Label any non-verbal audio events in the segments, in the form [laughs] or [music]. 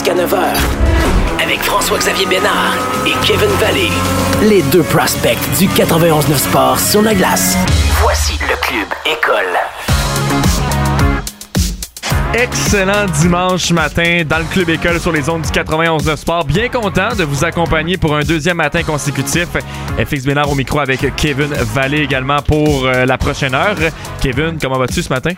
jusqu'à 9h. Avec François-Xavier Bénard et Kevin Valley. Les deux prospects du 91-9 Sport sur la glace. Voici le Club École. Excellent dimanche matin dans le Club École sur les ondes du 91 de Sport. Bien content de vous accompagner pour un deuxième matin consécutif. FX Bénard au micro avec Kevin Vallée également pour euh, la prochaine heure. Kevin, comment vas-tu ce matin?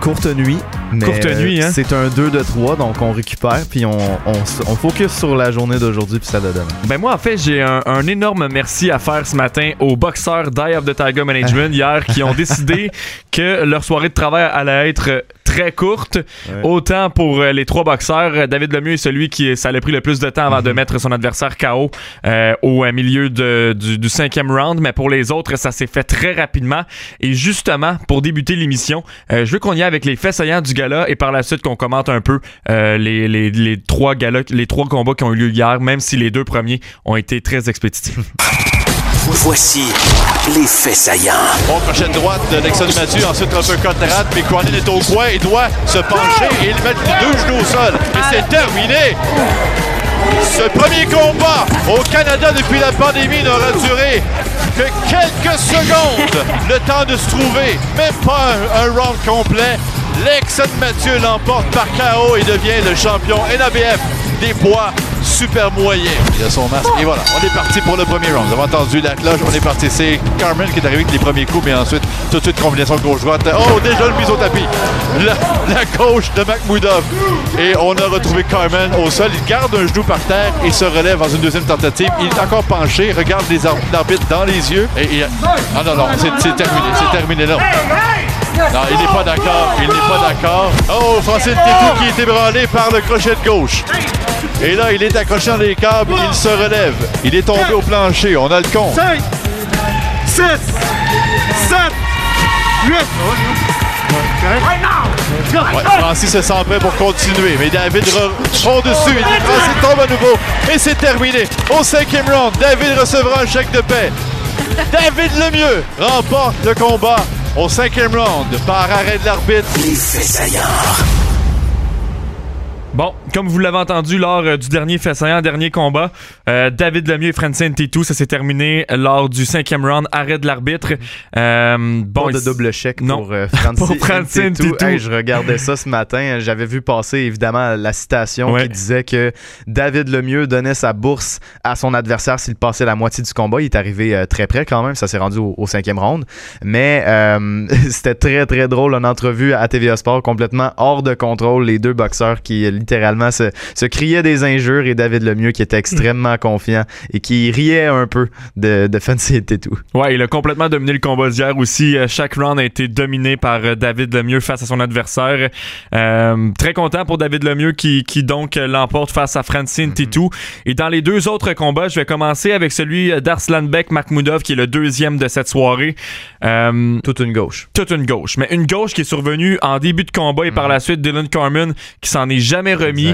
Courte nuit. Mais Courte nuit, hein? C'est un 2 de 3, donc on récupère, puis on, on, on focus sur la journée d'aujourd'hui, puis ça de demain. Ben moi, en fait, j'ai un, un énorme merci à faire ce matin aux boxeurs d'Eye of the Tiger Management [laughs] hier qui ont décidé que leur soirée de travail allait être très courte. Autant pour euh, les trois boxeurs, David Lemieux est celui qui ça a pris le plus de temps avant de mettre son adversaire KO euh, au euh, milieu de- du, du cinquième round, mais pour les autres, ça s'est fait très rapidement. Et justement, pour débuter l'émission, euh, je veux qu'on y aille avec les faits saillants du gala et par la suite qu'on commente un peu euh, les, les, les trois galas, les trois combats qui ont eu lieu hier, même si les deux premiers ont été très expéditifs. Voici les faits saillants. Bon crochet de droite de Nexon Mathieu, ensuite un peu côte et Cronin est au coin, il doit se pencher et il met les deux genoux au sol. Et c'est terminé! Ce premier combat au Canada depuis la pandémie n'aura duré que quelques secondes. Le temps de se trouver, même pas un, un round complet. Lexon Mathieu l'emporte par KO et devient le champion NABF des poids super moyens. Il a son masque et voilà, on est parti pour le premier round. Vous avez entendu la cloche, on est parti. C'est Carmen qui est arrivé avec les premiers coups, mais ensuite, tout de suite, combinaison gauche-droite. Oh, déjà le mise au tapis. La, la gauche de Makhmoudov. Et on a retrouvé Carmen au sol. Il garde un genou par terre et se relève dans une deuxième tentative. Il est encore penché, regarde l'arbitre dans les yeux. Et, Ah non, non, c'est terminé, c'est terminé là. Non, il n'est pas d'accord, il n'est pas d'accord. Oh, Francine Tétou qui est ébranlé par le crochet de gauche. Et là, il est accroché dans les câbles, il se relève. Il est tombé au plancher, on a le compte. 5, 6, 7, 8. Ouais, Francis se sent prêt pour continuer, mais David re- prend dessus, et Francis tombe à nouveau, et c'est terminé. Au cinquième round, David recevra un chèque de paix. David Lemieux remporte le combat au cinquième round par arrêt de l'arbitre. Les. Bon, comme vous l'avez entendu lors euh, du dernier fait saillant, dernier combat, euh, David Lemieux et Francine Tétou, ça s'est terminé lors du cinquième round, arrêt de l'arbitre. Euh, bon, Pas de double chèque Non. pour euh, Francine [laughs] Pour Francine Tétou. Hey, je regardais ça ce matin. J'avais vu passer évidemment la citation Ouais. qui disait que David Lemieux donnait sa bourse à son adversaire s'il passait la moitié du combat. Il est arrivé très près quand même. Ça s'est rendu au, au cinquième round. Mais [laughs] c'était très très drôle une entrevue à TVA Sport complètement hors de contrôle. Les deux boxeurs qui euh, se, se criaient des injures et David Lemieux qui était extrêmement confiant et qui riait un peu de, de Francine Tétou. Ouais, il a complètement dominé le combat d'hier aussi. Euh, chaque round a été dominé par euh, David Lemieux face à son adversaire. Euh, très content pour David Lemieux qui, qui donc l'emporte face à Francine Titou. Et dans les deux autres combats, je vais commencer avec celui euh, d'Arslanbek Makhmoudov qui est le deuxième de cette soirée. Euh, Toute une gauche. toute une gauche. Mais une gauche qui est survenue en début de combat et par la suite Dylan Carmen qui s'en est jamais remis.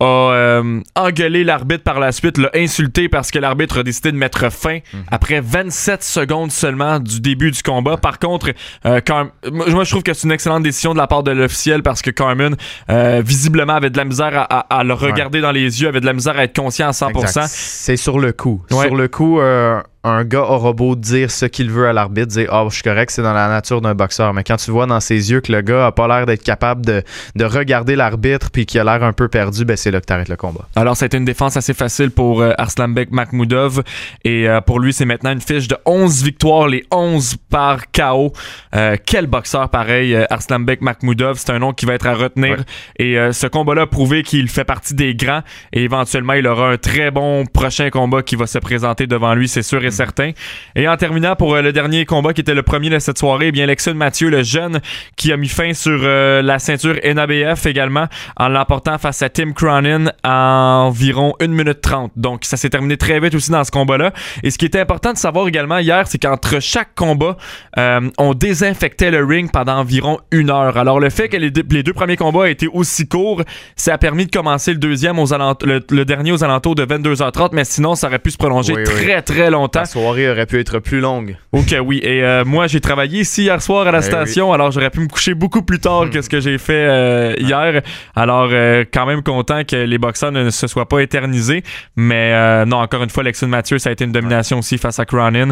A euh, engueulé l'arbitre par la suite, l'a insulté parce que l'arbitre a décidé de mettre fin après 27 secondes seulement du début du combat. Par contre, euh, Car- moi je trouve que c'est une excellente décision de la part de l'officiel parce que Carmen euh, visiblement avait de la misère à, à- à le regarder dans les yeux, avait de la misère à être conscient à 100%. Exact. C'est sur le coup. Ouais. Sur le coup, euh, un gars aura beau dire ce qu'il veut à l'arbitre, dire Ah, je suis correct, c'est dans la nature d'un boxeur. Mais quand tu vois dans ses yeux que le gars a pas l'air d'être capable de, de regarder l'arbitre puis qu'il a l'air un peu perdu, ben c'est là que t'arrêtes le combat. Alors, ça a été une défense assez facile pour euh, Arslanbek Makhmoudov. Et euh, pour lui, c'est maintenant une fiche de 11 victoires, les 11 par KO. Euh, quel boxeur pareil, euh, Arslanbek Makhmoudov. C'est un nom qui va être à retenir. Ouais. Et ce combat-là a prouvé qu'il fait partie des grands. Et éventuellement, il aura un très bon prochain combat qui va se présenter devant lui, c'est sûr et certain. Et en terminant pour euh, le dernier combat qui était le premier de cette soirée, eh bien Lexon Mathieu, le jeune, qui a mis fin sur euh, la ceinture NABF également en l'emportant face à Tim Cronin à environ 1 minute 30. Donc ça s'est terminé très vite aussi dans ce combat-là. Et ce qui était important de savoir également hier, c'est qu'entre chaque combat, euh, on désinfectait le ring pendant environ une heure. Alors le fait que les deux, les deux premiers combats aient été aussi courts, ça a permis de commencer le deuxième aux le, le dernier aux alentours de 22h30, mais sinon ça aurait pu se prolonger Oui, oui. très très longtemps La soirée aurait pu être plus longue. Ok, oui. Et moi, j'ai travaillé ici hier soir à la eh station, alors j'aurais pu me coucher beaucoup plus tard hmm. que ce que j'ai fait hier. Alors, quand même content que les boxeurs ne se soient pas éternisés. Mais non, encore une fois, Lexon Mathieu, ça a été une domination aussi face à Cronin.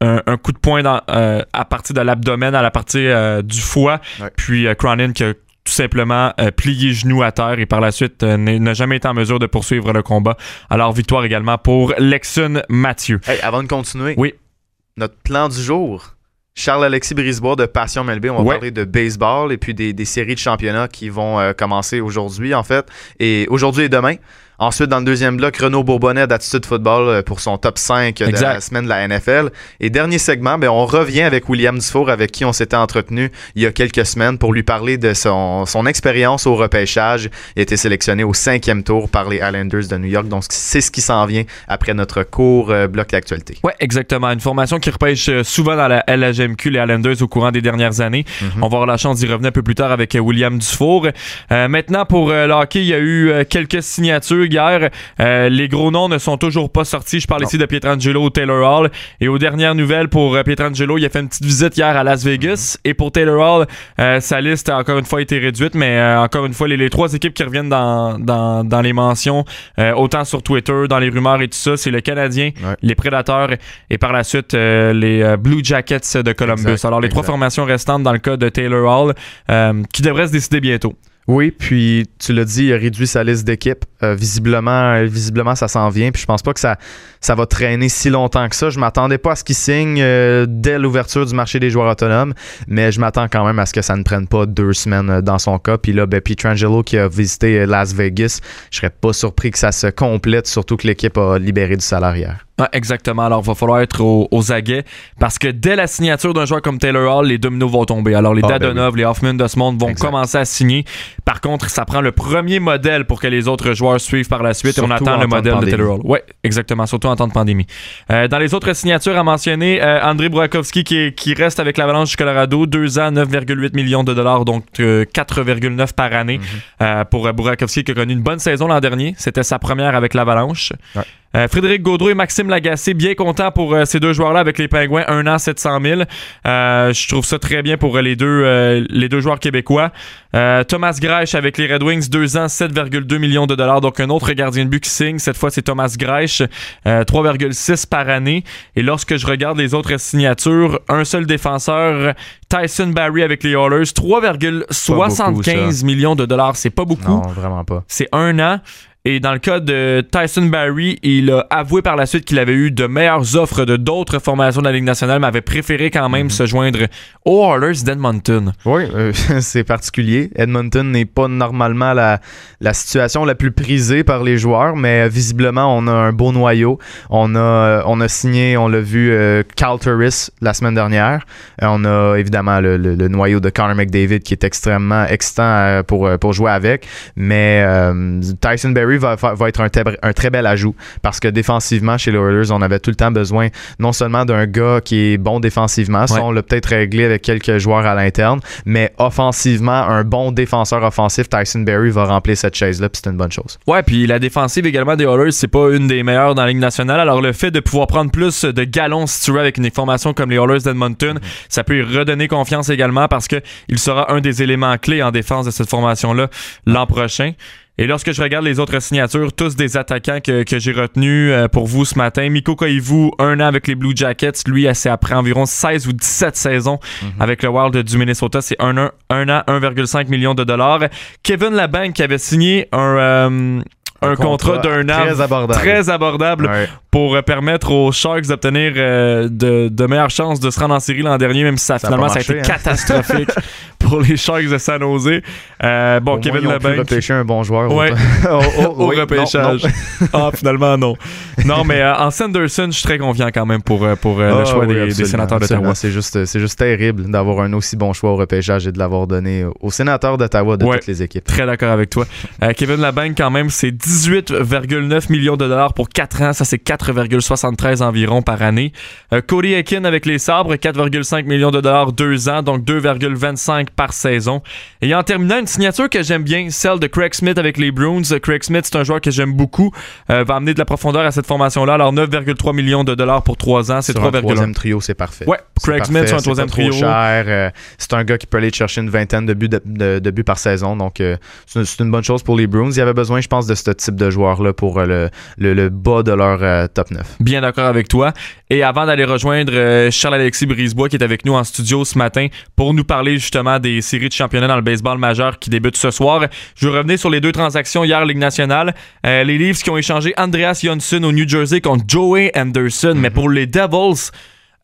Un, coup de poing à partir de l'abdomen à la partie du foie. Puis Cronin qui a tout simplement euh, plié genou à terre et par la suite euh, n'a jamais été en mesure de poursuivre le combat. Alors victoire également pour Lexon Mathieu. Hey, avant de continuer, oui. notre plan du jour. Charles-Alexis Brisebois de Passion Melby. On va parler de baseball et puis des, séries de championnats qui vont euh, commencer aujourd'hui, en fait. Et aujourd'hui et demain. Ensuite, dans le deuxième bloc, Renaud Bourbonnet d'Attitude Football euh, pour son top 5 de la semaine de la NFL. Et dernier segment, ben, on revient avec William Dufour, avec qui on s'était entretenu il y a quelques semaines pour lui parler de son, son expérience au repêchage. Il a été sélectionné au cinquième tour par les Islanders de New York. Donc, c'est ce qui s'en vient après notre court euh, bloc d'actualité. Oui, exactement. Une formation qui repêche euh, souvent dans la LHMQ, les Islanders, au courant des dernières années. Mhm. On va avoir la chance d'y revenir un peu plus tard avec William Dufour. maintenant, pour le hockey, il y a eu quelques signatures hier. Euh, les gros noms ne sont toujours pas sortis. Je parle ici de Pietrangelo Taylor Hall. Et aux dernières nouvelles pour euh, Pietrangelo, il a fait une petite visite hier à Las Vegas. Mhm. Et pour Taylor Hall, euh, sa liste a encore une fois été réduite. Mais encore une fois, les, trois équipes qui reviennent dans, dans, les mentions, autant sur Twitter, dans les rumeurs et tout ça, c'est le Canadien, les Prédateurs et par la suite les Blue Jackets de Columbus. Alors les trois formations restantes dans le cas de Taylor Hall qui devraient se décider bientôt. Oui, puis tu l'as dit, il a réduit sa liste d'équipes. Euh, visiblement, visiblement, ça s'en vient. Puis je pense pas que ça, ça va traîner si longtemps que ça. Je m'attendais pas à ce qu'il signe euh, dès l'ouverture du marché des joueurs autonomes, mais je m'attends quand même à ce que ça ne prenne pas deux semaines euh, dans son cas. Puis là, ben, Pietrangelo qui a visité Las Vegas, je serais pas surpris que ça se complète, surtout que l'équipe a libéré du salaire exactement. Alors, il va falloir être aux, aguets parce que dès la signature d'un joueur comme Taylor Hall, les dominos vont tomber. Alors, les ah, ben Dadonov, les Hoffman de ce monde vont commencer à signer. Par contre, ça prend le premier modèle pour que les autres joueurs suivent par la suite et on attend le modèle de, Taylor Hall. Oui, exactement. Surtout en temps de pandémie. Euh, dans les autres signatures à mentionner, euh, André Burakovsky qui, qui, reste avec l'Avalanche du Colorado, 2 ans, 9,8 millions de dollars, donc 4,9 euh, par année mhm. pour Burakovsky qui a connu une bonne saison l'an dernier. C'était sa première avec l'Avalanche. Ouais. Euh, Frédéric Gaudreau et Maxime Lagacé, bien contents pour euh, ces deux joueurs-là avec les Pingouins, un an 700 000. Euh, je trouve ça très bien pour les deux, les deux joueurs québécois. Thomas Greich avec les Red Wings, deux ans 7,2 millions de dollars. Donc un autre gardien de but qui signe. Cette fois, c'est Thomas Greich, 3,6 par année. Et lorsque je regarde les autres signatures, un seul défenseur, Tyson Barry avec les Oilers, 3,75 millions de dollars. C'est pas beaucoup. Non, vraiment pas. C'est un an. Et dans le cas de Tyson Barry, il a avoué par la suite qu'il avait eu de meilleures offres de d'autres formations de la Ligue nationale, mais avait préféré quand même mhm. se joindre aux Oilers d'Edmonton. Oui, euh, [laughs] c'est particulier. Edmonton n'est pas normalement la, la situation la plus prisée par les joueurs, mais visiblement, on a un beau noyau. On a, on a signé, on l'a vu, euh, Cal Turris la semaine dernière. Euh, on a évidemment le, le, noyau de Connor McDavid qui est extrêmement excitant pour, pour jouer avec, mais Tyson Barry va, être un, très bel ajout parce que défensivement, chez les Oilers, on avait tout le temps besoin non seulement d'un gars qui est bon défensivement, ça on l'a peut-être réglé avec quelques joueurs à l'interne, mais offensivement, un bon défenseur offensif, Tyson Berry va remplir cette chaise-là, puis c'est une bonne chose. Ouais, puis la défensive également des Oilers, c'est pas une des meilleures dans la Ligue nationale. Alors le fait de pouvoir prendre plus de galons si tu veux avec une formation comme les Oilers d'Edmonton, mm-hmm. ça peut lui redonner confiance également parce que il sera un des éléments clés en défense de cette formation-là l'an prochain. Et lorsque je regarde les autres signatures, tous des attaquants que, j'ai retenus euh, pour vous ce matin. Miko Koivu, un an avec les Blue Jackets. Lui, c'est après environ 16 ou 17 saisons mhm. avec le Wild du Minnesota. C'est un, an, un an 1,5 million de dollars. Kevin Labanque qui avait signé un... Euh, un, contrat, d'un an très abordable, très abordable pour euh, permettre aux Sharks d'obtenir euh, de, de, meilleures chances de se rendre en série l'an dernier, même si ça, finalement ça a été hein. catastrophique [laughs] pour les Sharks de San Jose. Euh, bon, Kevin Labanc. repêcher un bon joueur ouais. [laughs] au, repêchage. [laughs] ah, finalement, non. Non, mais en Sanderson, je suis très confiant quand même pour, pour le ah choix des, sénateurs d'Ottawa. C'est juste, c'est juste terrible d'avoir un aussi bon choix au repêchage et de l'avoir donné aux sénateurs d'Ottawa de toutes les équipes. Très d'accord avec toi. Kevin Labanc, quand même, c'est 18,9 millions de dollars pour 4 ans. Ça, c'est 4,73 environ par année. Euh, Cody Ekin avec les sabres, 4,5 millions de dollars 2 ans, donc 2,25 par saison. Et en terminant, une signature que j'aime bien, celle de Craig Smith avec les Bruins. Craig Smith, c'est un joueur que j'aime beaucoup. Euh, va amener de la profondeur à cette formation-là. Alors 9,3 millions de dollars pour 3 ans, c'est 3,1. troisième trio, c'est parfait. Ouais, Craig Smith sur un troisième trio. Euh, c'est un gars qui peut aller chercher une vingtaine de buts, de, buts par saison. Donc, euh, c'est une bonne chose pour les Bruins. Il y avait besoin, je pense, de ce type de joueur-là pour le, le, bas de leur top 9. Bien d'accord avec toi. Et avant d'aller rejoindre Charles-Alexis Brisebois qui est avec nous en studio ce matin pour nous parler justement des séries de championnat dans le baseball majeur qui débutent ce soir, je vais revenir sur les deux transactions hier Ligue nationale. les Leafs qui ont échangé Andreas Jonsson au New Jersey contre Joey Anderson. Mais mhm. pour les Devils,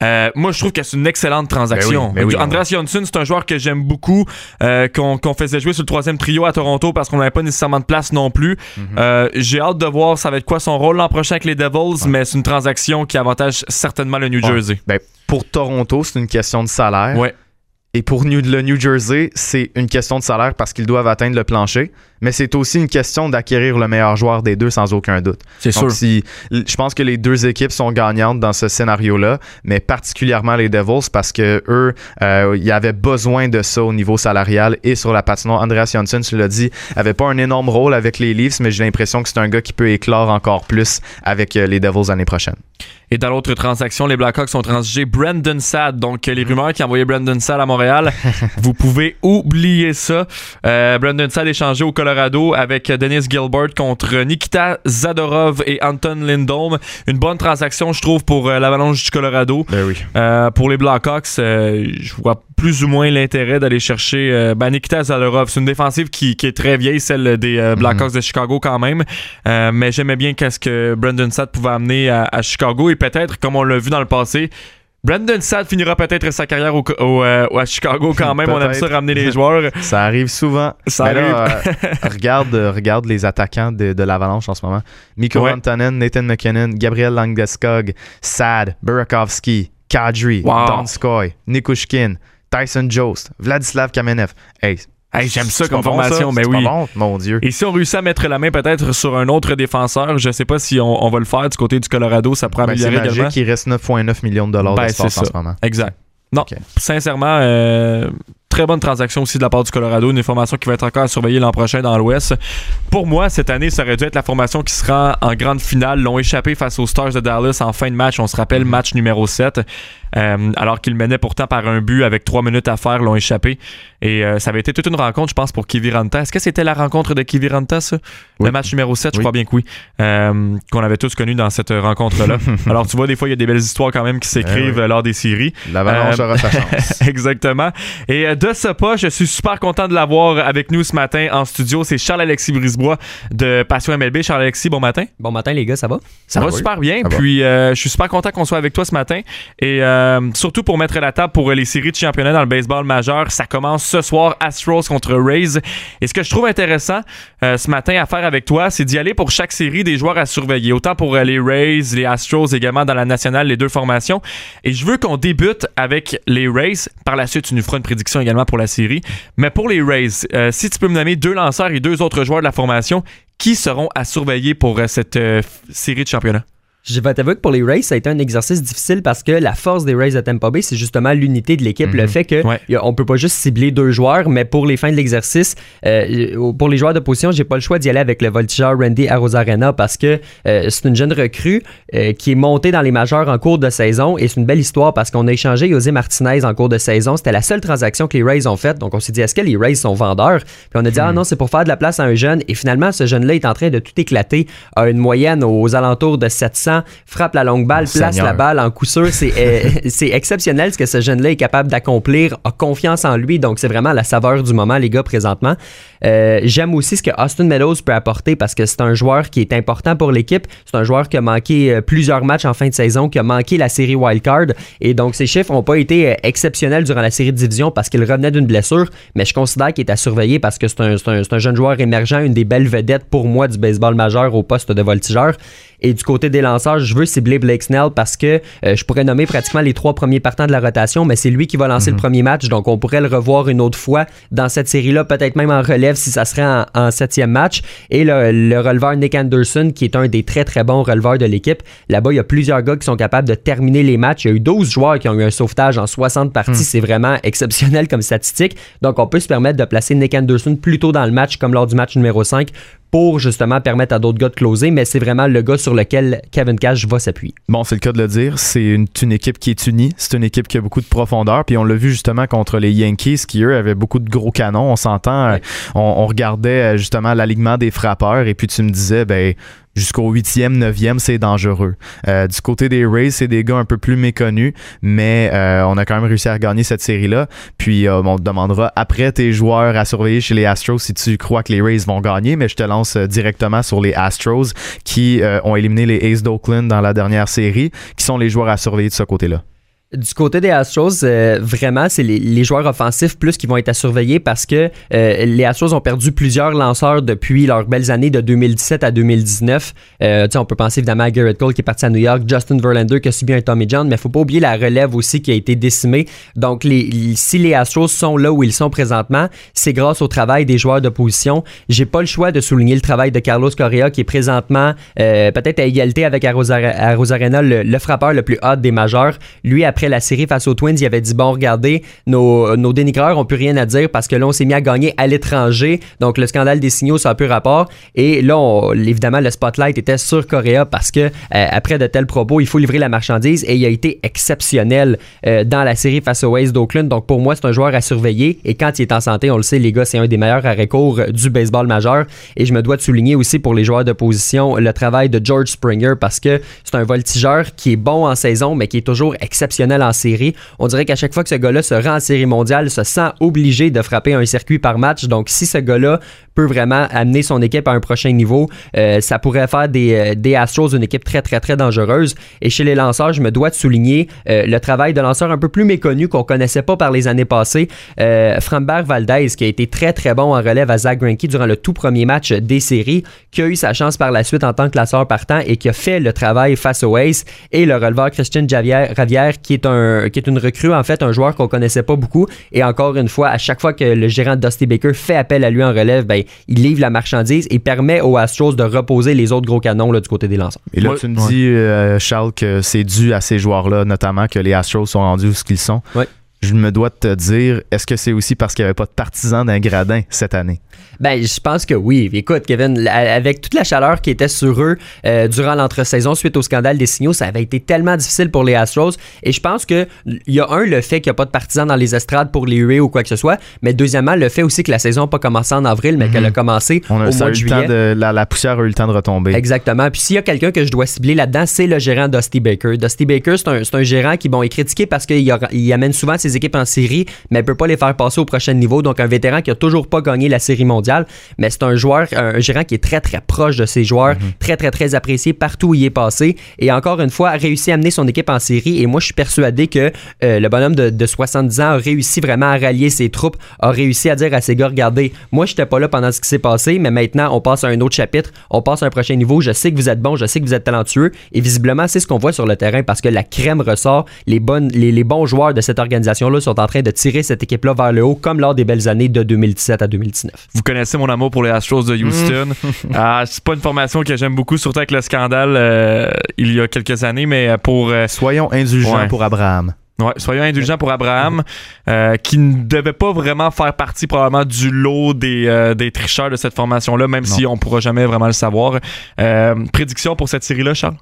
euh, moi, je trouve que c'est une excellente transaction. Ben oui, ben Andreas Jonsson, c'est un joueur que j'aime beaucoup, euh, qu'on faisait jouer sur le troisième trio à Toronto parce qu'on n'avait pas nécessairement de place non plus. Mhm. Euh, j'ai hâte de voir ça va être quoi son rôle l'an prochain avec les Devils, mais c'est une transaction qui avantage certainement le New Jersey. Ben, pour Toronto, c'est une question de salaire. Ouais. Et pour le New Jersey, c'est une question de salaire parce qu'ils doivent atteindre le plancher, mais c'est aussi une question d'acquérir le meilleur joueur des deux sans aucun doute. C'est sûr. Si, je pense que les deux équipes sont gagnantes dans ce scénario-là, mais particulièrement les Devils parce que eux, euh, ils avaient besoin de ça au niveau salarial et sur la patinoire. Andreas Johnson, tu l'as dit, avait pas un énorme rôle avec les Leafs, mais j'ai l'impression que c'est un gars qui peut éclore encore plus avec euh, les Devils l'année prochaine. Et dans l'autre transaction, les Blackhawks ont transigé Brandon Sad. Donc, les rumeurs qui envoyaient Brandon Sad à Montréal, [laughs] vous pouvez oublier ça. Euh, Brandon Sad échangé au Colorado avec Dennis Gilbert contre Nikita Zadorov et Anton Lindholm. Une bonne transaction, je trouve, pour euh, l'Avalanche du Colorado. Ben oui. Euh, pour les Blackhawks, je vois plus ou moins l'intérêt d'aller chercher ben, Nikita Zadorov. C'est une défensive qui, est très vieille, celle des Blackhawks mhm. de Chicago quand même. mais j'aimais bien qu'est-ce que Brandon Sad pouvait amener à, à Chicago. Et peut-être, comme on l'a vu dans le passé, Brandon Saad finira peut-être sa carrière au, euh, à Chicago quand même. On aime ça ramener les joueurs. [laughs] ça arrive souvent. Ça arrive. Euh, [laughs] regarde, euh, regarde les attaquants de, de l'Avalanche en ce moment. Mikko Antonen, Nathan McKinnon, Gabriel Langdeskog, Sad, Burakovsky, Kadri, Donskoy, Nikushkin, Tyson Jost, Vladislav Kamenev. Hey, Hey, j'aime ça comme formation, mais oui. mon Dieu. Et si on réussit à mettre la main peut-être sur un autre défenseur, je sais pas si on, va le faire du côté du Colorado, ça pourrait ben, améliorer également. C'est reste 9,9 millions de dollars ben, d'espace en ce moment. Exact. Non, sincèrement, euh, très bonne transaction aussi de la part du Colorado, une formation qui va être encore à surveiller l'an prochain dans l'Ouest. Pour moi, cette année, ça aurait dû être la formation qui sera en grande finale. L'ont échappé face aux Stars de Dallas en fin de match. On se rappelle, mm-hmm. match numéro 7. Euh, alors qu'ils menaient pourtant par un but avec trois minutes à faire, l'ont échappé. Et euh, ça avait été toute une rencontre, je pense, pour Kiviranta. Est-ce que c'était la rencontre de Kiviranta, ça? Le match numéro 7, je crois bien que oui. Euh, qu'on avait tous connu dans cette rencontre-là. [laughs] alors, tu vois, des fois, il y a des belles histoires quand même qui s'écrivent eh lors des séries. L'avalanche aura sa chance. [laughs] Exactement. Et de ce pas, je suis super content de l'avoir avec nous ce matin en studio. C'est Charles-Alexis Brisebois de Passion MLB. Charles-Alexis, bon matin. Bon matin, les gars, ça va? Ça, va, super bien. Puis, je suis super content qu'on soit avec toi ce matin. Et euh, surtout pour mettre la table pour les séries de championnat dans le baseball majeur. Ça commence ce soir, Astros contre Rays. Et ce que je trouve intéressant euh, ce matin à faire avec toi, c'est d'y aller pour chaque série des joueurs à surveiller. Autant pour euh, les Rays, les Astros également dans la nationale, les deux formations. Et je veux qu'on débute avec les Rays. Par la suite, tu nous feras une prédiction également pour la série. Mais pour les Rays, si tu peux me nommer deux lanceurs et deux autres joueurs de la formation, qui seront à surveiller pour cette série de championnat? Je vais t'avouer que pour les Rays, ça a été un exercice difficile parce que la force des Rays à Tampa Bay, c'est justement l'unité de l'équipe. Le mhm. fait que on peut pas juste cibler deux joueurs, mais pour les fins de l'exercice, euh, pour les joueurs de position, j'ai pas le choix d'y aller avec le voltigeur Randy Arozarena parce que euh, c'est une jeune recrue euh, qui est montée dans les majeurs en cours de saison et c'est une belle histoire parce qu'on a échangé José Martinez en cours de saison. C'était la seule transaction que les Rays ont faite. Donc on s'est dit, est-ce que les Rays sont vendeurs? Puis on a dit, ah mhm. non, c'est pour faire de la place à un jeune. Et finalement, ce jeune-là est en train de tout éclater à une moyenne aux alentours de 700 frappe la longue balle, place la balle en coup sûr. Euh, [laughs] c'est exceptionnel ce que ce jeune-là est capable d'accomplir, a confiance en lui. Donc, c'est vraiment la saveur du moment, les gars, présentement. Euh, j'aime aussi ce que Austin Meadows peut apporter parce que c'est un joueur qui est important pour l'équipe. C'est un joueur qui a manqué euh, plusieurs matchs en fin de saison, qui a manqué la série wildcard. Et donc, ses chiffres n'ont pas été exceptionnels durant la série de division parce qu'il revenait d'une blessure. Mais je considère qu'il est à surveiller parce que c'est un, un, un jeune joueur émergent, une des belles vedettes pour moi du baseball majeur au poste de voltigeur. Et du côté des lanceurs, je veux cibler Blake Snell parce que euh, je pourrais nommer pratiquement les trois premiers partants de la rotation, mais c'est lui qui va lancer le mhm. premier match, donc on pourrait le revoir une autre fois dans cette série-là, peut-être même en relève si ça serait en, septième match. Et le, le, releveur Nick Anderson, qui est un des très très bons releveurs de l'équipe, là-bas, il y a plusieurs gars qui sont capables de terminer les matchs. Il y a eu 12 joueurs qui ont eu un sauvetage en 60 parties. Hmm. C'est vraiment exceptionnel comme statistique. Donc, on peut se permettre de placer Nick Anderson plus tôt dans le match, comme lors du match numéro 5, pour justement permettre à d'autres gars de closer, mais c'est vraiment le gars sur lequel Kevin Cash va s'appuyer. Bon, c'est le cas de le dire. C'est une, équipe qui est unie. C'est une équipe qui a beaucoup de profondeur. Puis on l'a vu justement contre les Yankees qui, eux, avaient beaucoup de gros canons. On s'entend. Euh, on, on, regardait euh, justement l'alignement des frappeurs et puis tu me disais, ben, jusqu'au 8e, 9e, c'est dangereux. Euh, du côté des Rays, c'est des gars un peu plus méconnus, mais euh, on a quand même réussi à gagner cette série-là. Puis euh, on te demandera après tes joueurs à surveiller chez les Astros si tu crois que les Rays vont gagner, mais je te lance directement sur les Astros qui ont éliminé les Aces d'Oakland dans la dernière série, qui sont les joueurs à surveiller de ce côté-là? Du côté des Astros, euh, vraiment, c'est les, joueurs offensifs plus qui vont être à surveiller parce que euh, les Astros ont perdu plusieurs lanceurs depuis leurs belles années de 2017 à 2019. Euh, on peut penser évidemment à Garrett Cole qui est parti à New York, Justin Verlander qui a subi un Tommy John, mais faut pas oublier la relève aussi qui a été décimée. Donc, les, si les Astros sont là où ils sont présentement, c'est grâce au travail des joueurs de position. J'ai pas le choix de souligner le travail de Carlos Correa qui est présentement peut-être à égalité avec Arena, le, le, frappeur le plus hot des majeurs. Lui, après après la série face aux Twins, il avait dit bon, regardez, nos, nos dénigreurs ont plus rien à dire parce que là, on s'est mis à gagner à l'étranger. Donc, le scandale des signaux, ça a peu rapport. Et là, évidemment, le spotlight était sur Correa parce que euh, après de tels propos, il faut livrer la marchandise et il a été exceptionnel euh, dans la série face aux A's d'Oakland. Donc, pour moi, c'est un joueur à surveiller. Et quand il est en santé, on le sait, les gars, c'est un des meilleurs arrêts-cours du baseball majeur. Et je me dois de souligner aussi pour les joueurs de position le travail de George Springer parce que c'est un voltigeur qui est bon en saison, mais qui est toujours exceptionnel en série. On dirait qu'à chaque fois que ce gars-là se rend en série mondiale, se sent obligé de frapper un circuit par match. Donc, si ce gars-là peut vraiment amener son équipe à un prochain niveau, euh, ça pourrait faire des, euh, des, Astros une équipe très, très, très dangereuse. Et chez les lanceurs, je me dois de souligner euh, le travail de lanceurs un peu plus méconnu qu'on connaissait pas par les années passées. Frambert Valdez, qui a été très, très bon en relève à Zach Greinke durant le tout premier match des séries, qui a eu sa chance par la suite en tant que lanceur partant et qui a fait le travail face au Ace. Et le releveur Christian Javier, qui est qui est une recrue, en fait, un joueur qu'on connaissait pas beaucoup. Et encore une fois, à chaque fois que le gérant Dusty Baker fait appel à lui en relève, ben, il livre la marchandise et permet aux Astros de reposer les autres gros canons là, du côté des lanceurs. Et là, tu me dis, euh, Charles, que c'est dû à ces joueurs-là, notamment que les Astros sont rendus où ce qu'ils sont. Je me dois de te dire, est-ce que c'est aussi parce qu'il n'y avait pas de partisans d'un gradin cette année? Ben, je pense que oui. Écoute, Kevin, avec toute la chaleur qui était sur eux euh, durant l'entre-saison suite au scandale des signaux, ça avait été tellement difficile pour les Astros. Et je pense que il y a un, le fait qu'il n'y a pas de partisans dans les estrades pour les huer ou quoi que ce soit. Mais deuxièmement, le fait aussi que la saison n'a pas commencé en avril, mais qu'elle a mhm. commencé au mois de juillet. De, la, poussière a eu le temps de retomber. Exactement. Puis s'il y a quelqu'un que je dois cibler là-dedans, c'est le gérant Dusty Baker. Dusty Baker, c'est un, un, gérant qui, bon, est critiqué parce qu'il il amène souvent ses équipes en série, mais ne peut pas les faire passer au prochain niveau. Donc un vétéran qui a toujours pas gagné la série mondiale. Mais c'est un joueur, un gérant qui est très, très proche de ses joueurs, mhm. très, très, très apprécié partout où il est passé. Et encore une fois, a réussi à amener son équipe en série. Et moi, je suis persuadé que euh, le bonhomme de, 70 ans a réussi vraiment à rallier ses troupes, a réussi à dire à ses gars, regardez, moi, je n'étais pas là pendant ce qui s'est passé, mais maintenant, on passe à un autre chapitre, on passe à un prochain niveau. Je sais que vous êtes bon, je sais que vous êtes talentueux. Et visiblement, c'est ce qu'on voit sur le terrain parce que la crème ressort. Les, bonnes, les, les bons joueurs de cette organisation-là sont en train de tirer cette équipe-là vers le haut, comme lors des belles années de 2017 à 2019. Vous connaissez mon amour pour les Astros de Houston. Mm. [laughs] Ah, c'est pas une formation que j'aime beaucoup, surtout avec le scandale euh, il y a quelques années, mais pour. Euh, soyons indulgents pour Abraham. Ouais, soyons indulgents pour Abraham, euh, qui ne devait pas vraiment faire partie probablement du lot des, des tricheurs de cette formation-là, même si on pourra jamais vraiment le savoir. prédiction pour cette série-là, Charles?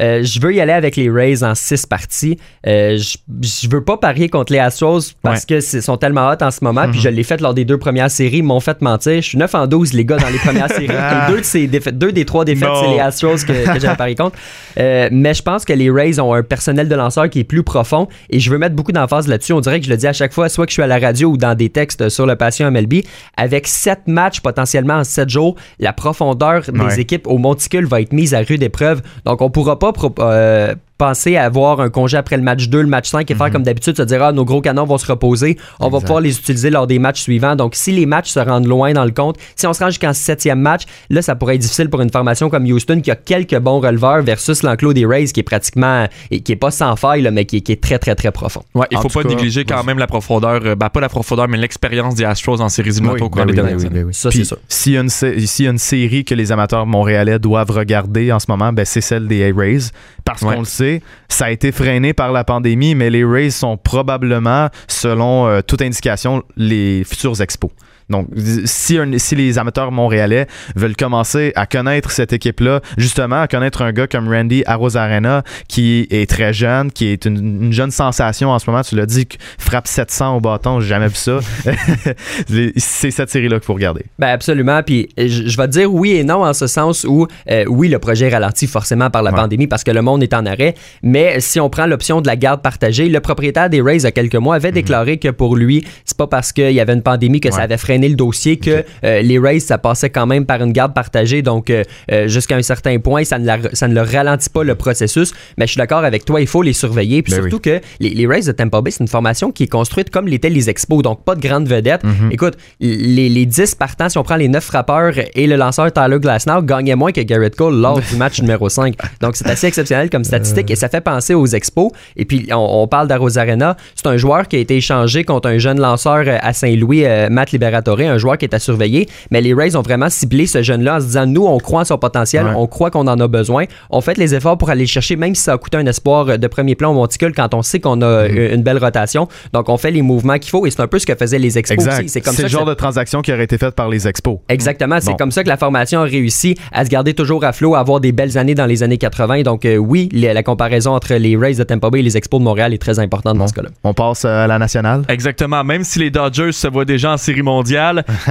Euh, je veux y aller avec les Rays en six parties. Euh, je, je veux pas parier contre les Astros parce que qu'ils sont tellement hot en ce moment. Puis mhm. je l'ai fait lors des deux premières séries. Ils m'ont fait mentir. Je suis 9 en 12, les gars, dans les premières [laughs] séries. Et deux, de ces défaites, deux des trois défaites, c'est les Astros que, que j'ai parié contre. Euh, mais je pense que les Rays ont un personnel de lanceurs qui est plus profond. Et je veux mettre beaucoup d'emphase là-dessus. On dirait que je le dis à chaque fois, soit que je suis à la radio ou dans des textes sur le patient MLB. Avec sept matchs potentiellement en sept jours, la profondeur des équipes au monticule va être mise à rude épreuve. Donc on pourra pas euh, penser à avoir un congé après le match 2, le match 5 et faire mhm. comme d'habitude, se dire ah, nos gros canons vont se reposer, on va pouvoir les utiliser lors des matchs suivants. Donc, si les matchs se rendent loin dans le compte, si on se rend jusqu'en septième match, là, ça pourrait être difficile pour une formation comme Houston qui a quelques bons releveurs versus l'enclos des Rays qui est pratiquement, qui est pas sans faille, mais qui, est très, très, très profond. Ouais, il faut pas négliger quand même la profondeur, euh, ben, pas la profondeur, mais l'expérience des Astros en séries oui, ben Ça, c'est sûr. S'il y, a une série que les amateurs montréalais doivent regarder en ce moment, ben, c'est celle des Rays. Parce qu'on le sait, ça a été freiné par la pandémie, mais les Rays sont probablement, selon euh, toute indication, les futurs expos. Donc, si, si les amateurs montréalais veulent commencer à connaître cette équipe-là, justement, à connaître un gars comme Randy Arozarena, qui est très jeune, qui est une, jeune sensation en ce moment, tu l'as dit, frappe 700 au bâton, j'ai jamais vu ça. [laughs] c'est cette série-là qu'il faut regarder. Ben absolument. Puis je, vais te dire oui et non en ce sens où, euh, oui, le projet est ralenti forcément par la pandémie parce que le monde est en arrêt. Mais si on prend l'option de la garde partagée, le propriétaire des Rays, il y a quelques mois, avait mhm. déclaré que pour lui, c'est pas parce qu'il y avait une pandémie que ça avait freiné le dossier que euh, les Rays, ça passait quand même par une garde partagée. Donc, euh, euh, jusqu'à un certain point, ça ne, ça ne le ralentit pas le processus. Mais je suis d'accord avec toi, il faut les surveiller. Puis ben surtout que les, Rays de Tampa Bay, c'est une formation qui est construite comme l'étaient les Expos. Donc, pas de grandes vedettes. Mhm. Écoute, les, les 10 partants, si on prend les 9 frappeurs et le lanceur Tyler Glasnow, gagnaient moins que Garrett Cole lors du match numéro 5. [laughs] Donc, c'est assez exceptionnel comme statistique et ça fait penser aux Expos. Et puis, on, parle d'Arosarena. C'est un joueur qui a été échangé contre un jeune lanceur à Saint-Louis, Matt Liberato un joueur qui est à surveiller. Mais les Rays ont vraiment ciblé ce jeune-là en se disant nous, on croit en son potentiel, on croit qu'on en a besoin. On fait les efforts pour aller chercher, même si ça a coûté un espoir de premier plan au monticule quand on sait qu'on a mm-hmm. une belle rotation. Donc, on fait les mouvements qu'il faut et c'est un peu ce que faisaient les expos C'est comme le genre de transaction qui aurait été faite par les expos. Exactement. C'est comme ça que la formation a réussi à se garder toujours à flot, à avoir des belles années dans les années 80. Donc, euh, oui, la comparaison entre les Rays de Tampa Bay et les expos de Montréal est très importante dans ce cas-là. On passe à la nationale. Exactement. Même si les Dodgers se voient déjà en série mondiale,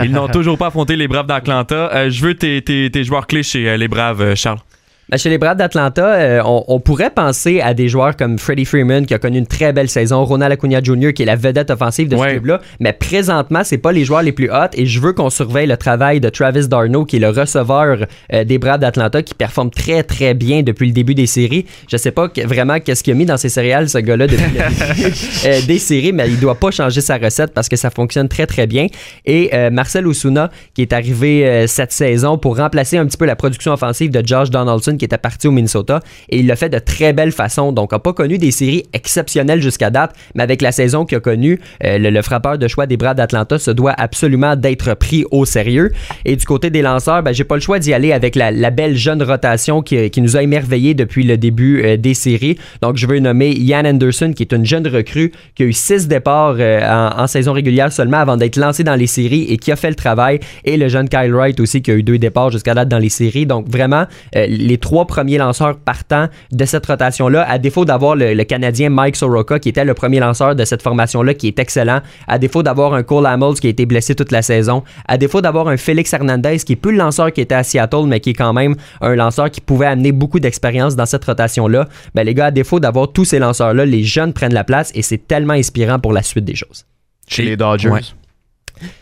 ils n'ont toujours pas affronté les Braves d'Atlanta. Euh, je veux tes, tes, joueurs clés chez euh, les Braves, euh, Charles. Ben, chez les Braves d'Atlanta, euh, on, pourrait penser à des joueurs comme Freddie Freeman qui a connu une très belle saison, Ronald Acuna Jr. qui est la vedette offensive de ce club-là, mais présentement, c'est pas les joueurs les plus hot et je veux qu'on surveille le travail de Travis Darno qui est le receveur euh, des Braves d'Atlanta qui performe très très bien depuis le début des séries. Je sais pas vraiment qu'est-ce qu'il a mis dans ses céréales ce gars-là depuis le début [laughs] euh, des séries, mais il doit pas changer sa recette parce que ça fonctionne très très bien. Et Marcel Osuna qui est arrivé cette saison pour remplacer un petit peu la production offensive de Josh Donaldson qui était parti au Minnesota et il l'a fait de très belle façon. Donc, n'a pas connu des séries exceptionnelles jusqu'à date, mais avec la saison qu'il a connue, euh, le, frappeur de choix des bras d'Atlanta se doit absolument d'être pris au sérieux. Et du côté des lanceurs, ben, j'ai pas le choix d'y aller avec la, belle jeune rotation qui, nous a émerveillés depuis le début euh, des séries. Donc, je veux nommer Ian Anderson, qui est une jeune recrue qui a eu six départs euh, en, saison régulière seulement avant d'être lancé dans les séries et qui a fait le travail. Et le jeune Kyle Wright aussi, qui a eu deux départs jusqu'à date dans les séries. Donc, vraiment, les trois premier lanceur partant de cette rotation-là, à défaut d'avoir le, Canadien Mike Soroka, qui était le premier lanceur de cette formation-là, qui est excellent, à défaut d'avoir un Cole Hamels qui a été blessé toute la saison, à défaut d'avoir un Félix Hernandez qui est plus le lanceur qui était à Seattle, mais qui est quand même un lanceur qui pouvait amener beaucoup d'expérience dans cette rotation-là, ben les gars, à défaut d'avoir tous ces lanceurs-là, les jeunes prennent la place et c'est tellement inspirant pour la suite des choses. Chez les Dodgers.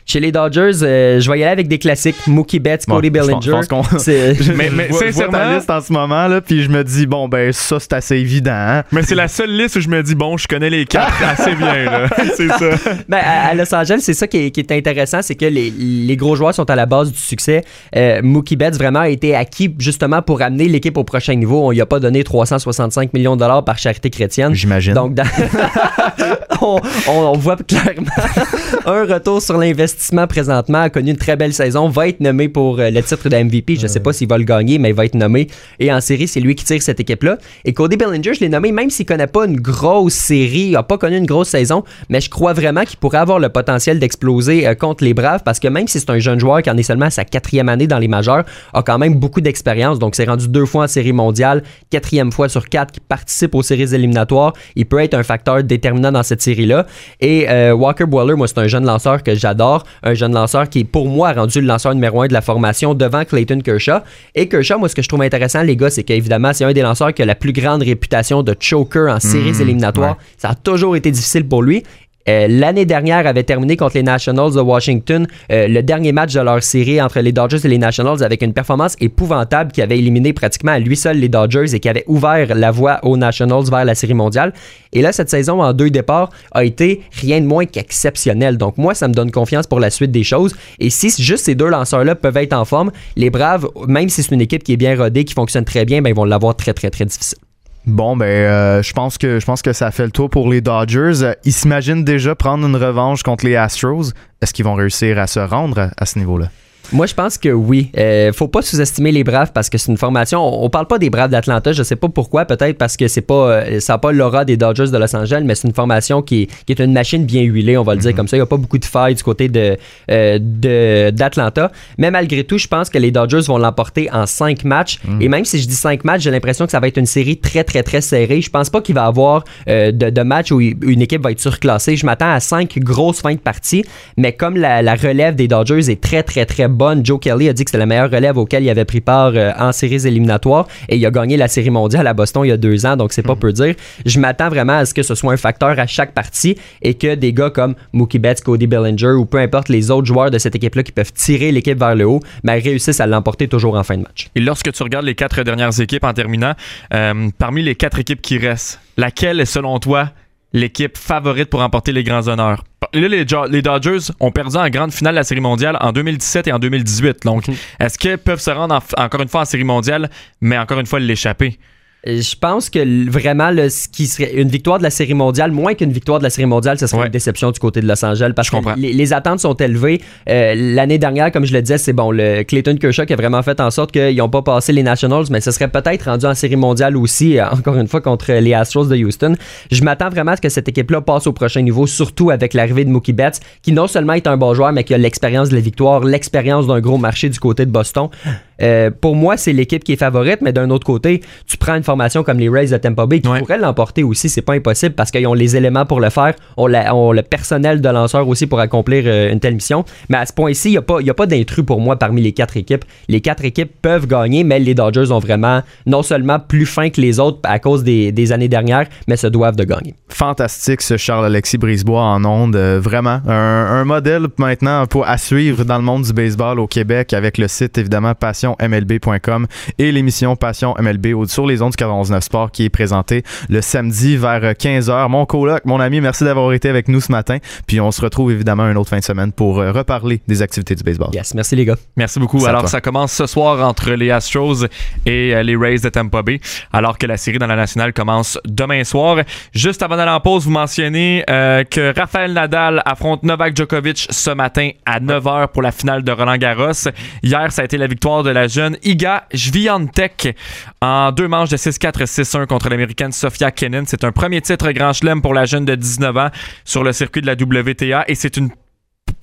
Chez les Dodgers, euh, je vais y aller avec des classiques. Mookie Betts, Cody Bellinger. Je pense, qu'on. [laughs] mais, mais sincèrement. ta liste en ce moment, là, puis je me dis, bon, ben, ça, c'est assez évident. Hein. Mais c'est la seule liste où je me dis, bon, je connais les quatre [laughs] assez bien, là. [laughs] c'est ça. Ben, à, Los Angeles, c'est ça qui est, intéressant, c'est que les, gros joueurs sont à la base du succès. Euh, Mookie Betts, vraiment, a été acquis justement pour amener l'équipe au prochain niveau. On lui a pas donné 365 millions de dollars par charité chrétienne. J'imagine. Donc, on, on voit clairement un retour sur l'investissement présentement, a connu une très belle saison, va être nommé pour euh, le titre de MVP. Je ne sais pas s'il va le gagner, mais il va être nommé. Et en série, c'est lui qui tire cette équipe-là. Et Cody Bellinger, je l'ai nommé, même s'il connaît pas une grosse série, n'a pas connu une grosse saison, mais je crois vraiment qu'il pourrait avoir le potentiel d'exploser euh, contre les Braves parce que même si c'est un jeune joueur qui en est seulement à sa quatrième année dans les majeurs, a quand même beaucoup d'expérience. Donc, c'est rendu deux fois en série mondiale, quatrième fois sur quatre qui participe aux séries éliminatoires. Il peut être un facteur déterminant dans cette série-là. Et euh, Walker Boiler, moi, c'est un jeune lanceur que j'adore, un jeune lanceur qui, pour moi, a rendu le lanceur numéro un de la formation devant Clayton Kershaw. Et Kershaw, moi, ce que je trouve intéressant, les gars, c'est qu'évidemment, c'est un des lanceurs qui a la plus grande réputation de choker en séries mmh, éliminatoires. Ça a toujours été difficile pour lui. Euh, l'année dernière avait terminé contre les Nationals de Washington, euh, le dernier match de leur série entre les Dodgers et les Nationals avec une performance épouvantable qui avait éliminé pratiquement à lui seul les Dodgers et qui avait ouvert la voie aux Nationals vers la série mondiale. Et là, cette saison en deux départs a été rien de moins qu'exceptionnel. Donc moi, ça me donne confiance pour la suite des choses. Et si juste ces deux lanceurs-là peuvent être en forme, les Braves, même si c'est une équipe qui est bien rodée, qui fonctionne très bien, ben, ils vont l'avoir très, très, très difficile. Bon, ben, euh, je pense que je pense que ça fait le tour pour les Dodgers. Ils s'imaginent déjà prendre une revanche contre les Astros. Est-ce qu'ils vont réussir à se rendre à ce niveau-là? Moi, je pense que oui. Euh, faut pas sous-estimer les Braves parce que c'est une formation. On, parle pas des Braves d'Atlanta. Je sais pas pourquoi. Peut-être parce que c'est pas, euh, ça n'a pas l'aura des Dodgers de Los Angeles, mais c'est une formation qui, est une machine bien huilée, on va le dire mhm. comme ça. Il n'y a pas beaucoup de failles du côté de, euh, d'Atlanta. Mais malgré tout, je pense que les Dodgers vont l'emporter en cinq matchs. Mhm. Et même si je dis cinq matchs, j'ai l'impression que ça va être une série très, très, très serrée. Je pense pas qu'il va y avoir de, de matchs où une équipe va être surclassée. Je m'attends à cinq grosses fins de partie. Mais comme la, la relève des Dodgers est très, très, très bonne, Joe Kelly a dit que c'était la meilleure relève auquel il avait pris part euh, en séries éliminatoires et il a gagné la série mondiale à Boston il y a deux ans, donc c'est pas mhm. peu dire. Je m'attends vraiment à ce que ce soit un facteur à chaque partie et que des gars comme Mookie Betts, Cody Bellinger ou peu importe les autres joueurs de cette équipe-là qui peuvent tirer l'équipe vers le haut, ben, réussissent à l'emporter toujours en fin de match. Et lorsque tu regardes les quatre dernières équipes en terminant, euh, parmi les quatre équipes qui restent, laquelle est selon toi l'équipe favorite pour remporter les grands honneurs? Là, les, Dodgers ont perdu en grande finale la Série mondiale en 2017 et en 2018. Donc, est-ce qu'ils peuvent se rendre encore une fois en Série mondiale, mais encore une fois l'échapper? Je pense que vraiment, ce qui serait une victoire de la Série mondiale, moins qu'une victoire de la Série mondiale, ce serait une déception du côté de Los Angeles parce que les, attentes sont élevées. Euh, l'année dernière, comme je le disais, c'est bon, le Clayton Kershaw qui a vraiment fait en sorte qu'ils n'ont pas passé les Nationals, mais ce serait peut-être rendu en Série mondiale aussi, euh, [laughs] encore une fois, contre les Astros de Houston. Je m'attends vraiment à ce que cette équipe-là passe au prochain niveau, surtout avec l'arrivée de Mookie Betts, qui non seulement est un bon joueur, mais qui a l'expérience de la victoire, l'expérience d'un gros marché du côté de Boston. Euh, pour moi, c'est l'équipe qui est favorite, mais d'un autre côté, tu prends une formation comme les Rays de Tampa Bay qui pourrait l'emporter aussi. C'est pas impossible parce qu'ils ont les éléments pour le faire, ont, le personnel de lanceurs aussi pour accomplir euh, une telle mission. Mais à ce point-ci, il n'y a pas, pas d'intrus pour moi parmi les quatre équipes. Les quatre équipes peuvent gagner, mais les Dodgers ont vraiment non seulement plus fin que les autres à cause des, années dernières, mais se doivent de gagner. Fantastique ce Charles-Alexis Brisebois en onde. Euh, vraiment, un, modèle maintenant pour, à suivre dans le monde du baseball au Québec avec le site évidemment Passion MLB.com et l'émission Passion MLB sur les ondes du 419 Sport qui est présentée le samedi vers 15h. Mon coloc, mon ami, merci d'avoir été avec nous ce matin. Puis on se retrouve évidemment une autre fin de semaine pour euh, reparler des activités du baseball. Yes, merci les gars. Merci beaucoup. alors ça commence ce soir entre les Astros et euh, les Rays de Tampa Bay, alors que la série dans la nationale commence demain soir. Juste avant d'aller en pause, vous mentionnez euh, que Rafael Nadal affronte Novak Djokovic ce matin à 9h pour la finale de Roland Garros. Hier, ça a été la victoire de la jeune Iga Swiatek en deux manches de 6-4 6-1 contre l'américaine Sofia Kenin. C'est un premier titre Grand Chelem pour la jeune de 19 ans sur le circuit de la WTA et c'est une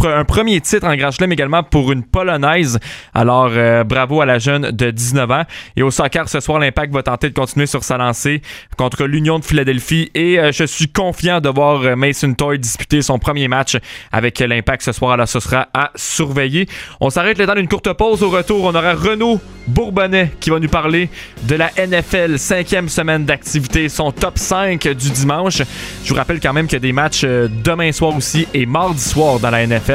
un premier titre en Grand Chelem également pour une Polonaise. Alors, euh, bravo à la jeune de 19 ans. Et au soccer, ce soir, l'Impact va tenter de continuer sur sa lancée contre l'Union de Philadelphie. Et euh, je suis confiant de voir euh, Mason Toy disputer son premier match avec l'Impact ce soir. Alors, ce sera à surveiller. On s'arrête le temps d'une courte pause. Au retour, on aura Renaud Bourbonnais qui va nous parler de la NFL, cinquième semaine d'activité, son top 5 du dimanche. Je vous rappelle quand même qu'il y a des matchs demain soir aussi et mardi soir dans la NFL.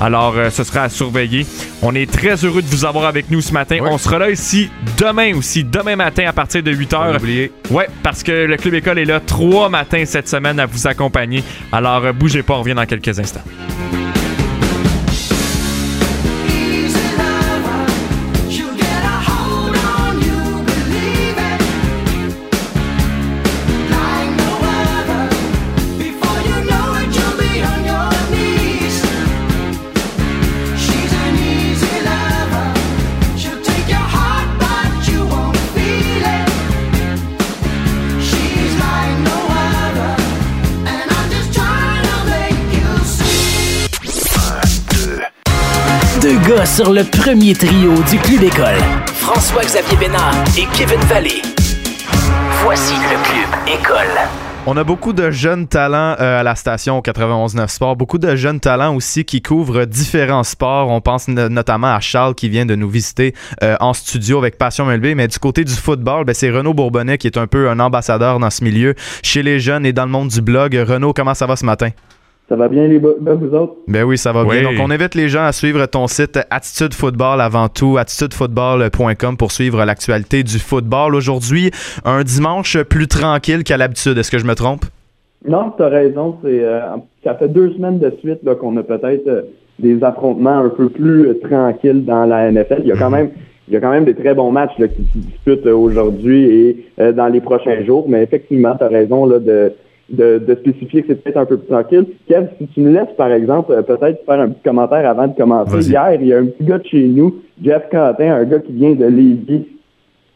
Alors, euh, ce sera à surveiller. On est très heureux de vous avoir avec nous ce matin. On sera là ici demain aussi, demain matin à partir de 8 h. Ouais, parce que le Club École est là trois matins cette semaine à vous accompagner. Alors, euh, bougez pas, on revient dans quelques instants. Sur le premier trio du Club École. François-Xavier Bénard et Kevin Vallée. Voici le Club École. On a beaucoup de jeunes talents euh, à la station 91.9 Sport, beaucoup de jeunes talents aussi qui couvrent différents sports. On pense notamment à Charles qui vient de nous visiter euh, en studio avec Passion MLB, mais du côté du football, ben, c'est Renaud Bourbonnais qui est un peu un ambassadeur dans ce milieu chez les jeunes et dans le monde du blog. Renaud, comment ça va ce matin? Ça va bien, les gars, vous autres? Ben oui, ça va bien. Donc, on invite les gens à suivre ton site Attitude Football avant tout, attitudefootball.com pour suivre l'actualité du football. Aujourd'hui, un dimanche plus tranquille qu'à l'habitude. Est-ce que je me trompe? Non, tu as raison. C'est, euh, ça fait deux semaines de suite qu'on a peut-être euh, des affrontements un peu plus tranquilles dans la NFL. Il y a quand mhm. même il y a quand même des très bons matchs qui se disputent aujourd'hui et dans les prochains jours. Mais effectivement, tu as raison là, de de, de spécifier que c'est peut-être un peu plus tranquille. Kev, si tu nous laisses, par exemple, euh, peut-être faire un petit commentaire avant de commencer. Hier, il y a un petit gars de chez nous, Jeff Quentin, un gars qui vient de Lévis,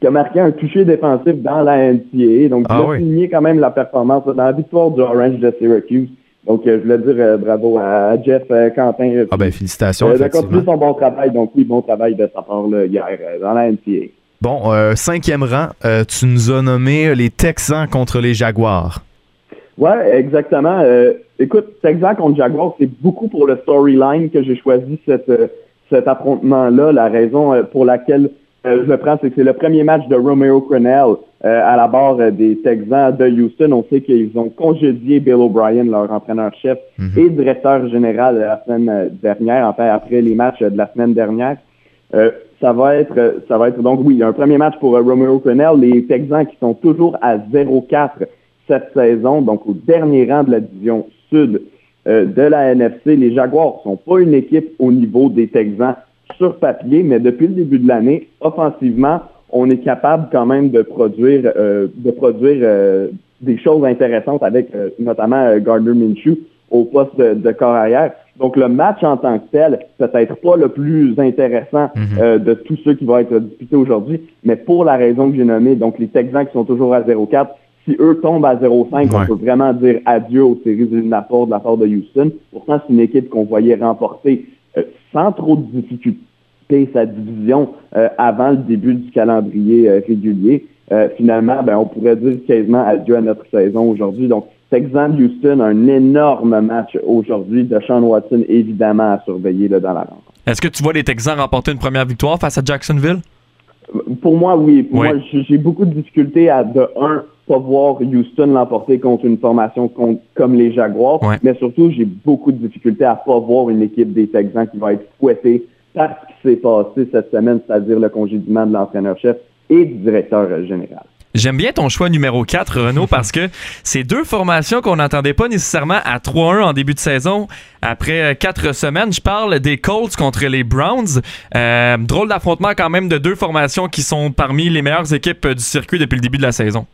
qui a marqué un toucher défensif dans la NCAA. Donc, ah, il a signé quand même la performance dans la victoire du Orange de Syracuse. Donc, euh, je voulais dire euh, bravo à Jeff Quentin. Ah ben, félicitations. de continuer son bon travail. Donc, oui, bon travail de sa part là, hier dans la NCAA. Bon, cinquième rang, tu nous as nommé les Texans contre les Jaguars. Ouais, exactement. Euh, écoute, Texas contre Jaguar, c'est beaucoup pour le storyline que j'ai choisi cette, euh, cet affrontement-là. La raison euh, pour laquelle je le prends, c'est que c'est le premier match de Romeo Crennel à la barre des Texans de Houston. On sait qu'ils ont congédié Bill O'Brien, leur entraîneur-chef mhm. et directeur général la semaine dernière, enfin après les matchs de la semaine dernière. ça va être, ça va être donc oui, un premier match pour Romeo Crennel. Les Texans qui sont toujours à 0-4 cette saison, donc au dernier rang de la division sud euh, de la NFC. Les Jaguars sont pas une équipe au niveau des Texans sur papier, mais depuis le début de l'année, offensivement, on est capable quand même de produire, euh, de produire euh, des choses intéressantes avec notamment Gardner Minshew au poste de, corps arrière. Donc le match en tant que tel, peut-être pas le plus intéressant mhm. de tous ceux qui vont être disputés aujourd'hui, mais pour la raison que j'ai nommée, donc les Texans qui sont toujours à 0-4, si eux tombent à 0-5, on peut vraiment dire adieu aux séries éliminatoires de la part de Houston. Pourtant, c'est une équipe qu'on voyait remporter euh, sans trop de difficultés sa division euh, avant le début du calendrier euh, régulier. finalement, ben, on pourrait dire quasiment adieu à notre saison aujourd'hui. Donc, Texan Houston, un énorme match aujourd'hui de Sean Watson, évidemment, à surveiller là, dans la rencontre. Est-ce que tu vois les Texans remporter une première victoire face à Jacksonville? Pour moi, oui. Pour moi, j'ai beaucoup de difficultés à, de un, pas voir Houston l'emporter contre une formation comme les Jaguars, mais surtout, j'ai beaucoup de difficultés à pas voir une équipe des Texans qui va être fouettée par ce qui s'est passé cette semaine, c'est-à-dire le congédiement de l'entraîneur-chef et du directeur général. J'aime bien ton choix numéro 4, Renaud, [laughs] parce que c'est deux formations qu'on n'entendait pas nécessairement à 3-1 en début de saison. Après euh, quatre semaines, je parle des Colts contre les Browns. Euh, drôle d'affrontement quand même de deux formations qui sont parmi les meilleures équipes du circuit depuis le début de la saison.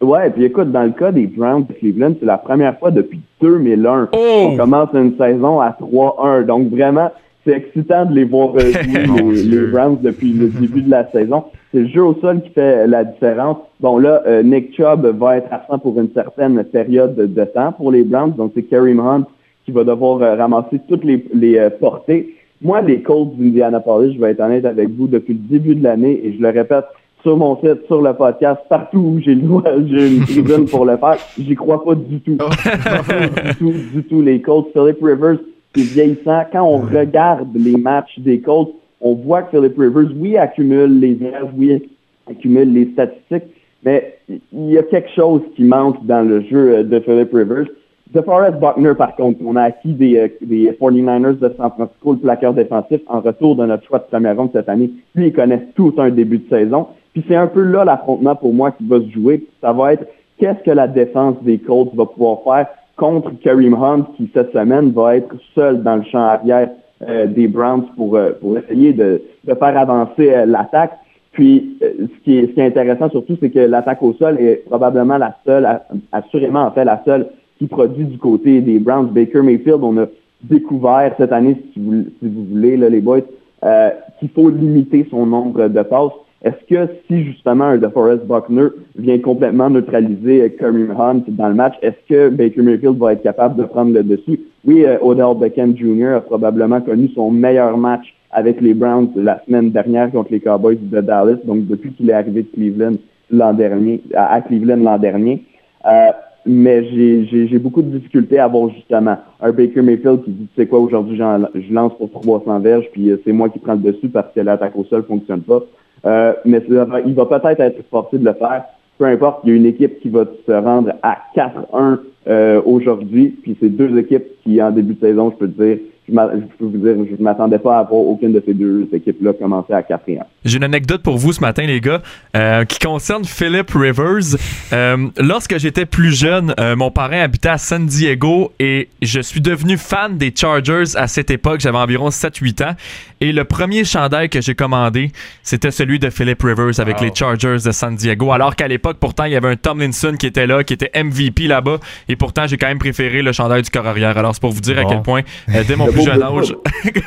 Ouais, puis écoute, dans le cas des Browns de Cleveland, c'est la première fois depuis 2001 qu'on commence une saison à 3-1. Donc vraiment, c'est excitant de les voir jouer [laughs] les, Browns depuis le début de la saison. C'est le jeu au sol qui fait la différence. Bon là, euh, Nick Chubb va être absent pour une certaine période de, temps pour les Browns. Donc c'est Kareem Hunt qui va devoir euh, ramasser toutes les, les euh, portées. Moi, les Colts d'Indianapolis, je vais être honnête avec vous, depuis le début de l'année, et je le répète, sur mon site, sur le podcast, partout où j'ai [laughs] j'ai une tribune pour le faire. J'y crois pas du tout. du tout, du tout. Les Colts, Philip Rivers, c'est vieillissant. Quand on regarde les matchs des Colts, on voit que Philip Rivers, oui, accumule les verges, oui, accumule les statistiques, mais il y a quelque chose qui manque dans le jeu de Philip Rivers. DeForest Buckner, par contre, on a acquis des, euh, des 49ers de San Francisco, le plaqueur défensif, en retour de notre choix de première ronde cette année. Lui, il connaît tout un début de saison. Puis c'est un peu là l'affrontement pour moi qui va se jouer. Ça va être qu'est-ce que la défense des Colts va pouvoir faire contre Kareem Hunt, qui cette semaine va être seul dans le champ arrière euh, des Browns pour, euh, pour essayer de, de faire avancer l'attaque. Puis, ce, qui est, ce qui est intéressant surtout, c'est que l'attaque au sol est probablement la seule, assurément en fait la seule qui produit du côté des Browns. Baker Mayfield, on a découvert cette année, si vous, si vous voulez, là, les boys, euh, qu'il faut limiter son nombre de passes. Est-ce que si justement un DeForest Buckner vient complètement neutraliser Kareem Hunt dans le match, est-ce que Baker Mayfield va être capable de prendre le dessus? Oui, euh, Odell Beckham Jr. a probablement connu son meilleur match avec les Browns la semaine dernière contre les Cowboys de Dallas, donc depuis qu'il est arrivé de Cleveland l'an dernier, à Cleveland l'an dernier. Euh, mais j'ai beaucoup de difficultés à avoir justement un Baker Mayfield qui dit, tu sais quoi, aujourd'hui, je lance pour 300 verges, puis euh, c'est moi qui prends le dessus parce que l'attaque au sol fonctionne pas. Euh, mais il va peut-être être forcé de le faire. Peu importe, il y a une équipe qui va se rendre à 4-1 euh, aujourd'hui, puis c'est deux équipes qui, en début de saison, je peux te dire, je, peux vous dire, je ne m'attendais pas à voir aucune de ces deux équipes-là commencer à 4 J'ai une anecdote pour vous ce matin, les gars, euh, qui concerne Philip Rivers. Euh, lorsque j'étais plus jeune, mon parrain habitait à San Diego et je suis devenu fan des Chargers à cette époque. J'avais environ 7-8 ans. Et le premier chandail que j'ai commandé, c'était celui de Philip Rivers avec les Chargers de San Diego. Alors qu'à l'époque, pourtant, il y avait un Tomlinson qui était là, qui était MVP là-bas. Et pourtant, j'ai quand même préféré le chandail du corps arrière. Alors, c'est pour vous dire à quel point, euh, dès mon [laughs] plus jeune âge.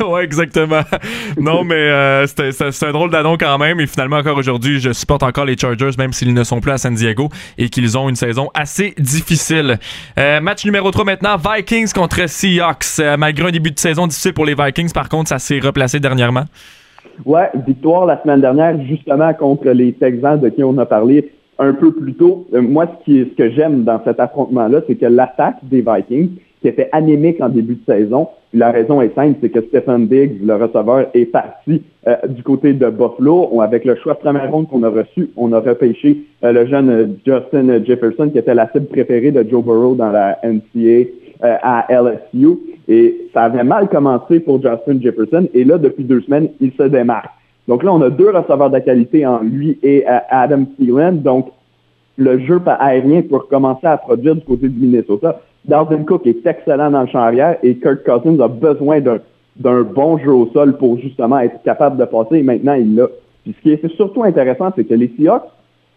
[laughs] ouais, exactement. non, mais euh, c'est un drôle d'adon quand même. Et finalement, encore aujourd'hui, je supporte encore les Chargers, même s'ils ne sont plus à San Diego et qu'ils ont une saison assez difficile. Euh, match numéro 3 maintenant, Vikings contre Seahawks. malgré un début de saison difficile pour les Vikings, par contre, ça s'est replacé dernièrement? Ouais, victoire la semaine dernière, justement contre les Texans de qui on a parlé un peu plus tôt. Euh, moi, ce, qui, ce que j'aime dans cet affrontement-là, c'est que l'attaque des Vikings, qui était anémique en début de saison, la raison est simple, c'est que Stephen Diggs, le receveur, est parti euh, du côté de Buffalo. avec le choix de première ronde qu'on a reçu, on a repêché euh, le jeune Justin Jefferson, qui était la cible préférée de Joe Burrow dans la NCAA à LSU. Et ça avait mal commencé pour Justin Jefferson. Et là, depuis deux semaines, il se démarque. Donc là, on a deux receveurs de qualité en lui et Adam Thielen. Donc, le jeu aérien pour commencer à produire du côté du Minnesota. Dalvin Cook est excellent dans le champ arrière et Kirk Cousins a besoin d'un bon jeu au sol pour justement être capable de passer et maintenant il l'a. Puis ce qui est surtout intéressant, c'est que les Seahawks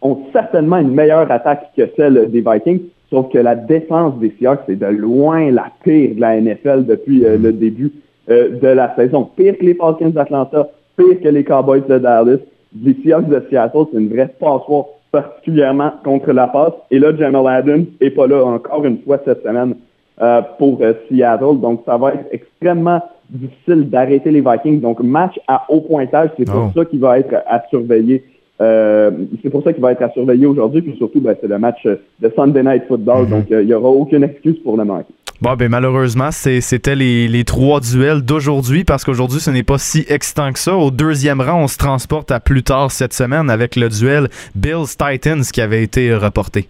ont certainement une meilleure attaque que celle des Vikings, sauf que la défense des Seahawks est de loin la pire de la NFL depuis euh, le début euh, de la saison. Pire que les Falcons d'Atlanta, pire que les Cowboys de Dallas. Les Seahawks de Seattle, c'est une vraie passoire particulièrement contre la passe. Et là, Jamal Adams n'est pas là encore une fois cette semaine euh, pour euh, Seattle. Donc, ça va être extrêmement difficile d'arrêter les Vikings. Donc, match à haut pointage, c'est pour oh. ça qu'il va être à surveiller. Euh, c'est pour ça qu'il va être à surveiller aujourd'hui. Puis surtout, ben, c'est le match de Sunday Night Football. Mm-hmm. Donc, il n'y aura aucune excuse pour le manquer. Bon, ben malheureusement, c'était les, trois duels d'aujourd'hui parce qu'aujourd'hui, ce n'est pas si excitant que ça. Au deuxième rang, on se transporte à plus tard cette semaine avec le duel Bills-Titans qui avait été reporté.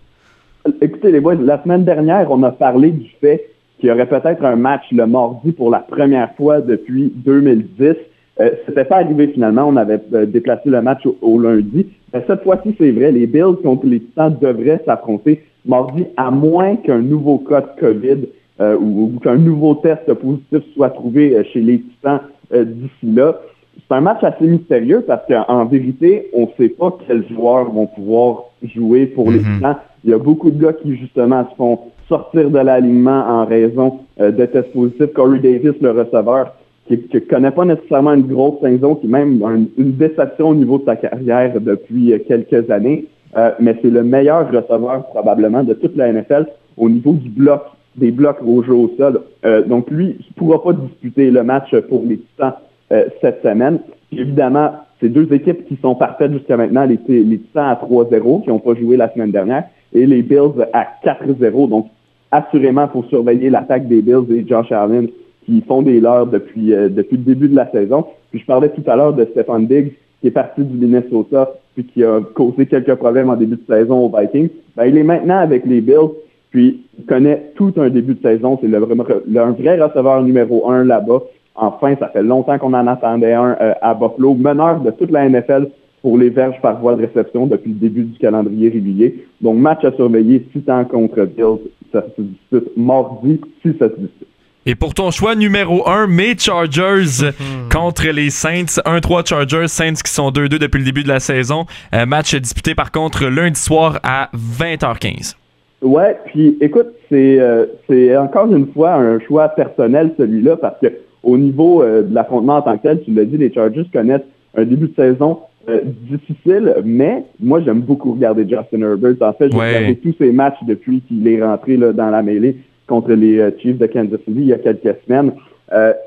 Écoutez, les boys, la semaine dernière, on a parlé du fait qu'il y aurait peut-être un match le mardi pour la première fois depuis 2010. Euh, C'était pas arrivé finalement. On avait euh, déplacé le match au, lundi. Mais cette fois-ci, c'est vrai. Les Bills contre les Titans devraient s'affronter mardi, à moins qu'un nouveau cas de COVID euh, ou, qu'un nouveau test positif soit trouvé euh, chez les Titans euh, d'ici là. C'est un match assez mystérieux parce qu'en vérité, on ne sait pas quels joueurs vont pouvoir jouer pour les mhm. Titans. Il y a beaucoup de gars qui, justement, se font sortir de l'alignement en raison de tests positifs. Corey Davis, le receveur, qui ne connaît pas nécessairement une grosse saison, qui même une déception au niveau de sa carrière depuis quelques années. mais c'est le meilleur receveur probablement de toute la NFL au niveau du bloc des blocs au jeu au sol. Euh, donc lui, il ne pourra pas disputer le match pour les Titans euh, cette semaine. évidemment, c'est deux équipes qui sont parfaites jusqu'à maintenant, les, les Titans à 3-0, qui n'ont pas joué la semaine dernière, et les Bills à 4-0. Donc assurément, il faut surveiller l'attaque des Bills et Josh Allen qui font des leurs depuis, euh, depuis le début de la saison. Puis je parlais tout à l'heure de Stephen Diggs, qui est parti du Minnesota, puis qui a causé quelques problèmes en début de saison aux Vikings. Ben, il est maintenant avec les Bills. Puis, il connaît tout un début de saison. C'est le, un vrai receveur numéro un là-bas. Enfin, ça fait longtemps qu'on en attendait un euh, à Buffalo, meneur de toute la NFL pour les verges par voie de réception depuis le début du calendrier régulier. Donc, match à surveiller, Titan contre Bills, ça se dispute mardi, si ça se dispute. Et pour ton choix numéro 1, mes Chargers mhm. contre les Saints. 1-3 Chargers, Saints qui sont 2-2 depuis le début de la saison. Euh, match disputé par contre lundi soir à 20h15. Ouais, puis écoute, c'est euh, c'est encore une fois un choix personnel celui-là parce que au niveau euh, de l'affrontement en tant que tel, tu l'as dit, les Chargers connaissent un début de saison euh, difficile, mais moi j'aime beaucoup regarder Justin Herbert. En fait, j'ai regardé tous ses matchs depuis qu'il est rentré là, dans la mêlée contre les Chiefs de Kansas City il y a quelques semaines.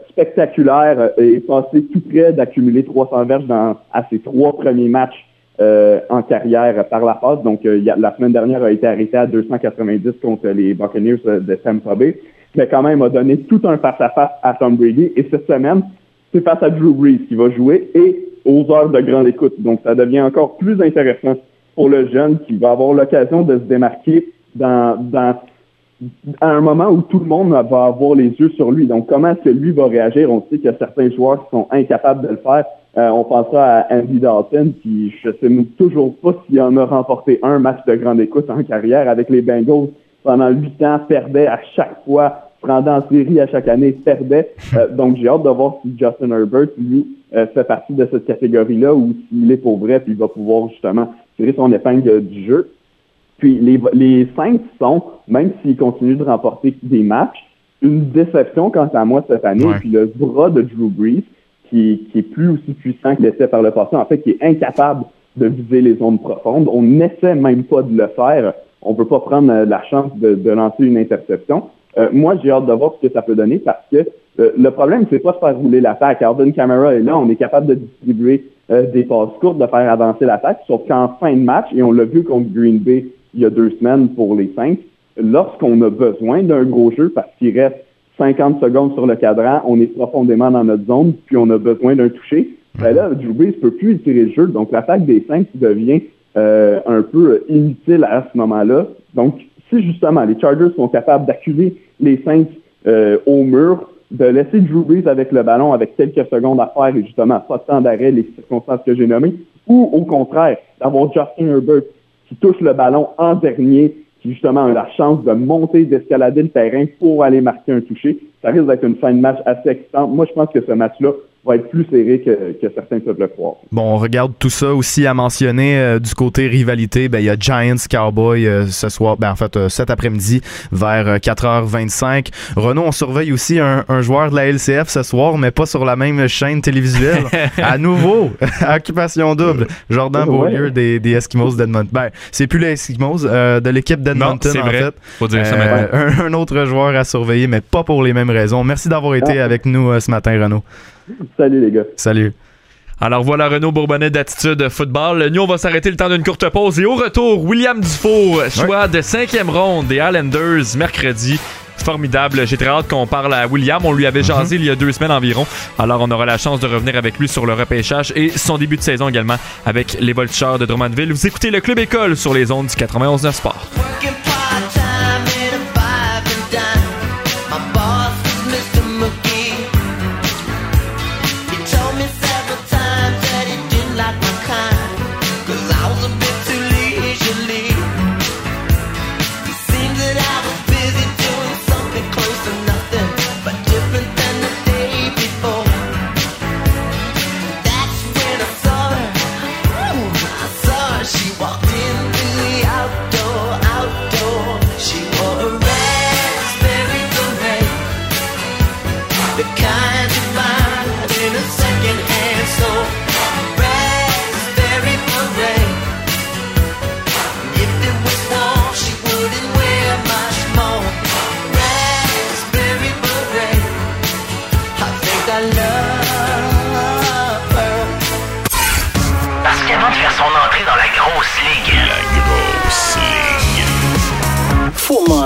spectaculaire et passé tout près d'accumuler 300 verges dans à ses trois premiers matchs euh, en carrière par la passe. Donc, euh, la semaine dernière a été arrêté à 290 contre les Buccaneers euh, de Tampa Bay, mais quand même a donné tout un face-à-face -à, Tom Brady. Et cette semaine, c'est face à Drew Brees qui va jouer et aux heures de grande écoute. Donc, ça devient encore plus intéressant pour le jeune qui va avoir l'occasion de se démarquer dans, dans à un moment où tout le monde va avoir les yeux sur lui. Donc, comment est-ce que lui va réagir? On sait qu'il y a certains joueurs qui sont incapables de le faire. Euh, on pensera à Andy Dalton, qui je sais toujours pas s'il en a remporté un match de grande écoute en carrière avec les Bengals pendant huit ans, perdait à chaque fois, se rendait en série à chaque année, perdait. Euh, [laughs] donc, j'ai hâte de voir si Justin Herbert, lui, euh, fait partie de cette catégorie-là ou s'il est pour vrai, puis il va pouvoir justement tirer son épingle du jeu. Puis les, les Saints sont, même s'ils continuent de remporter des matchs, une déception quant à moi cette année. Puis le bras de Drew Brees, qui, qui est plus aussi puissant qu'il était par le passé, en fait, qui est incapable de viser les zones profondes. On n'essaie même pas de le faire. On ne peut pas prendre euh, la chance de, de lancer une interception. Euh, moi, j'ai hâte de voir ce que ça peut donner parce que euh, le problème, c'est pas de faire rouler l'attaque. Arden Camera est là, on est capable de distribuer des passes courtes, de faire avancer l'attaque, sauf qu'en fin de match, et on l'a vu contre Green Bay il y a deux semaines pour les cinq, lorsqu'on a besoin d'un gros jeu parce qu'il reste 50 secondes sur le cadran, on est profondément dans notre zone, puis on a besoin d'un toucher, ben là, Drew ne peut plus tirer le jeu. Donc, l'attaque des cinq devient euh, un peu inutile à ce moment-là. Donc, si justement les Chargers sont capables d'accuser les Saints euh, au mur, de laisser Drew Brees avec le ballon avec quelques secondes à faire et justement pas de temps d'arrêt, les circonstances que j'ai nommées, ou au contraire, d'avoir Justin Herbert qui touche le ballon en dernier, justement la chance de monter, d'escalader le terrain pour aller marquer un toucher. Ça risque d'être une fin de match assez excitante. Moi, je pense que ce match-là va être plus serré que, que, certains peuvent le croire. Bon, on regarde tout ça aussi à mentionner euh, du côté rivalité. Ben, il y a Giants Cowboy euh, ce soir, ben, en fait euh, cet après-midi vers 4h25. Renaud, on surveille aussi un, un, joueur de la LCF ce soir, mais pas sur la même chaîne télévisuelle. [laughs] à nouveau, [laughs] occupation double. Jordan Beaulieu des, des Eskimos d'Edmonton. Ben, c'est plus les Eskimos de l'équipe d'Edmonton en fait. Faut dire ça un, un, autre joueur à surveiller, mais pas pour les mêmes raisons. Merci d'avoir été ah. avec nous ce matin, Renaud. [laughs] Salut les gars. Salut. Alors voilà Renaud Bourbonnet d'attitude football. Nous, on va s'arrêter le temps d'une courte pause. Et au retour, William Dufour, choix de cinquième ronde des Islanders mercredi. Formidable. J'ai très hâte qu'on parle à William. On lui avait jasé il y a deux semaines environ. Alors, on aura la chance de revenir avec lui sur le repêchage et son début de saison également avec les Voltigeurs de Drummondville. Vous écoutez le Club École sur les ondes du 91.9 Sport.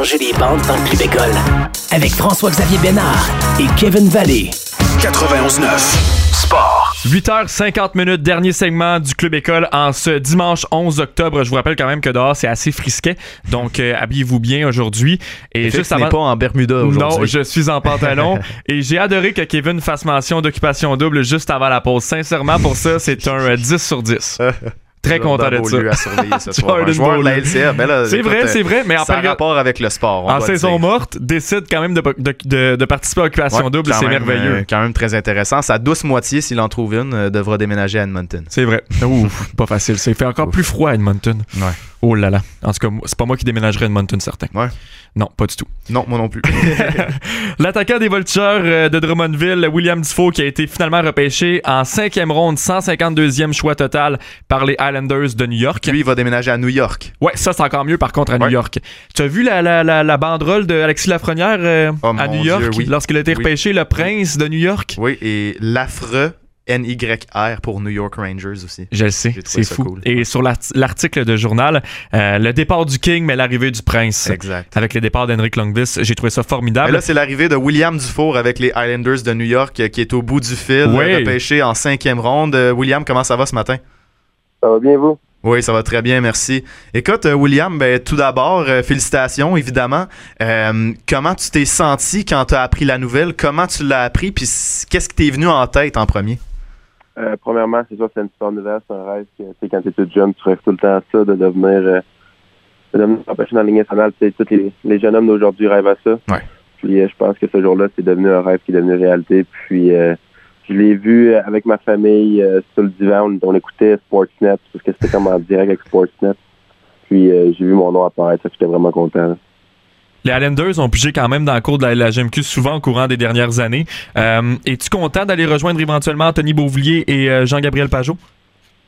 Manger des bandes dans le Club École. Avec François-Xavier Bénard et Kevin Vallée. 91.9 Sport. 8h50 minutes, dernier segment du Club École en ce dimanche 11 octobre. Je vous rappelle quand même que dehors c'est assez frisquet, donc euh, habillez-vous bien aujourd'hui. Et juste avant, pas en Bermuda aujourd'hui. Non, je suis en pantalon [laughs] et j'ai adoré que Kevin fasse mention d'occupation double juste avant la pause. Sincèrement, pour ça, c'est un 10 euh, sur 10. [laughs] Très content de ça. à surveiller ce [laughs] soir. Un joueur de la LCA. Ben c'est vrai, c'est vrai, mais en rapport avec le sport. en saison morte, décide quand même de, de, de, participer à l'occupation double. C'est merveilleux. Euh, quand même très intéressant. Sa douce moitié, s'il en trouve une, euh, devra déménager à Edmonton. C'est vrai. [laughs] Ouf, pas facile. Ça fait encore plus froid à Edmonton. Ouais. Oh là là. En tout cas, c'est pas moi qui déménagerai à Edmonton, certain. Ouais. Non, pas du tout. Non, moi non plus. [laughs] [laughs] L'attaquant des Vultures euh, de Drummondville, William Dufault, qui a été finalement repêché en cinquième ronde, 152e choix total par les Islanders de New York. Lui, il va déménager à New York. Ouais, ça, c'est encore mieux par contre à New York. Tu as vu la, la, la, banderole d'Alexis Lafrenière euh, oh à New York lorsqu'il a été repêché, le prince de New York? Oui, et l'affreux NYR pour New York Rangers aussi. Je le sais, c'est fou. Et sur l'article de journal, euh, le départ du King, mais l'arrivée du Prince. Exact. Avec le départ d'Henrik Longvis, j'ai trouvé ça formidable. Et là, c'est l'arrivée de William Dufour avec les Islanders de New York euh, qui est au bout du fil, oui. repêché en cinquième ronde. Euh, William, comment ça va ce matin? Ça va bien, vous? Oui, ça va très bien, merci. Écoute, euh, William, ben, tout d'abord, euh, félicitations, évidemment. Euh, comment tu t'es senti quand tu as appris la nouvelle? Comment tu l'as appris? Puis qu'est-ce qui t'est venu en tête en premier? Premièrement, c'est sûr c'est une super nouvelle, c'est un rêve que, quand tu es tout jeune, tu rêves tout le temps à ça, de devenir, de devenir professionnel en ligne nationale. Tous les, les, jeunes hommes d'aujourd'hui rêvent à ça. Ouais. Puis je pense que ce jour-là, c'est devenu un rêve qui est devenu réalité. Puis je l'ai vu avec ma famille euh, sur le divan. On, écoutait Sportsnet parce que c'était comme en direct avec Sportsnet. Puis euh, j'ai vu mon nom apparaître. J'étais vraiment content. Les Islanders ont pigé quand même dans le cours de la, GMQ souvent au courant des dernières années. Euh, es-tu content d'aller rejoindre éventuellement Anthony Beauvillier et Jean-Gabriel Pajot?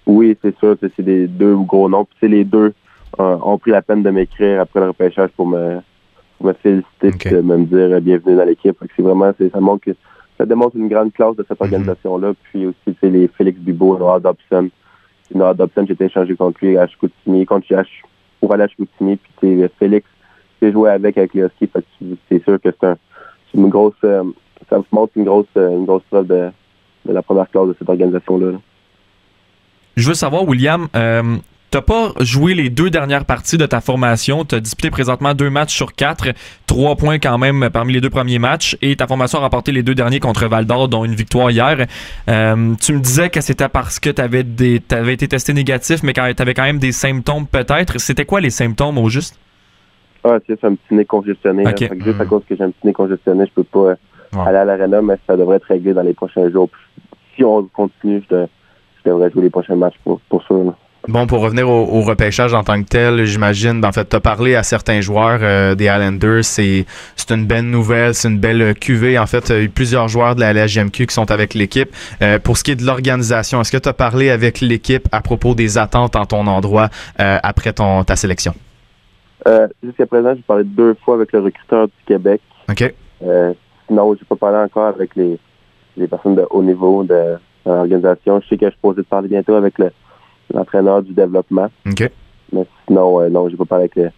Oui, c'est sûr. C'est des deux gros noms. Puis les deux ont pris la peine de m'écrire après le repêchage pour me, me féliciter et me dire bienvenue dans l'équipe. C'est vraiment, ça montre que ça démontre une grande classe de cette mhm. organisation-là. Puis aussi, c'est les Félix Bibo, Noah Dobson. Noah Dobson, j'ai été échangé contre lui à Chicoutimi, contre pour aller à Chicoutimi. Puis c'est Félix, j'ai joué avec avec les Huskies. c'est sûr que c'est une grosse, euh, ça montre une grosse, euh, une grosse preuve de, la première classe de cette organisation-là. Je veux savoir, William, euh, T'as pas joué les deux dernières parties de ta formation. Tu as disputé présentement deux matchs sur quatre, trois points quand même parmi les deux premiers matchs, et ta formation a remporté les deux derniers contre Val d'Or, dont une victoire hier. Euh, tu me disais que c'était parce que tu avais, avais, été testé négatif, mais tu avais quand même des symptômes peut-être. C'était quoi les symptômes au juste? Ah, c'est un petit nez congestionné. juste à cause que j'ai un petit nez congestionné, je peux pas aller à l'arena, mais ça devrait être réglé dans les prochains jours. si on continue, je, devrais jouer les prochains matchs pour, pour ça. Bon, pour revenir au, repêchage en tant que tel, j'imagine, en fait, tu as parlé à certains joueurs euh, des Islanders, c'est une belle nouvelle, c'est une belle cuvée. En fait, il y a eu plusieurs joueurs de la LHGMQ qui sont avec l'équipe. Euh, pour ce qui est de l'organisation, est-ce que tu as parlé avec l'équipe à propos des attentes en ton endroit euh, après ton, ta sélection? Jusqu'à présent, j'ai parlé deux fois avec le recruteur du Québec. OK. sinon, j'ai pas parlé encore avec les, les personnes de haut niveau de, l'organisation. Je sais que je suis posé de parler bientôt avec le l'entraîneur du développement. OK. Mais sinon, euh, non, j'ai pas parlé avec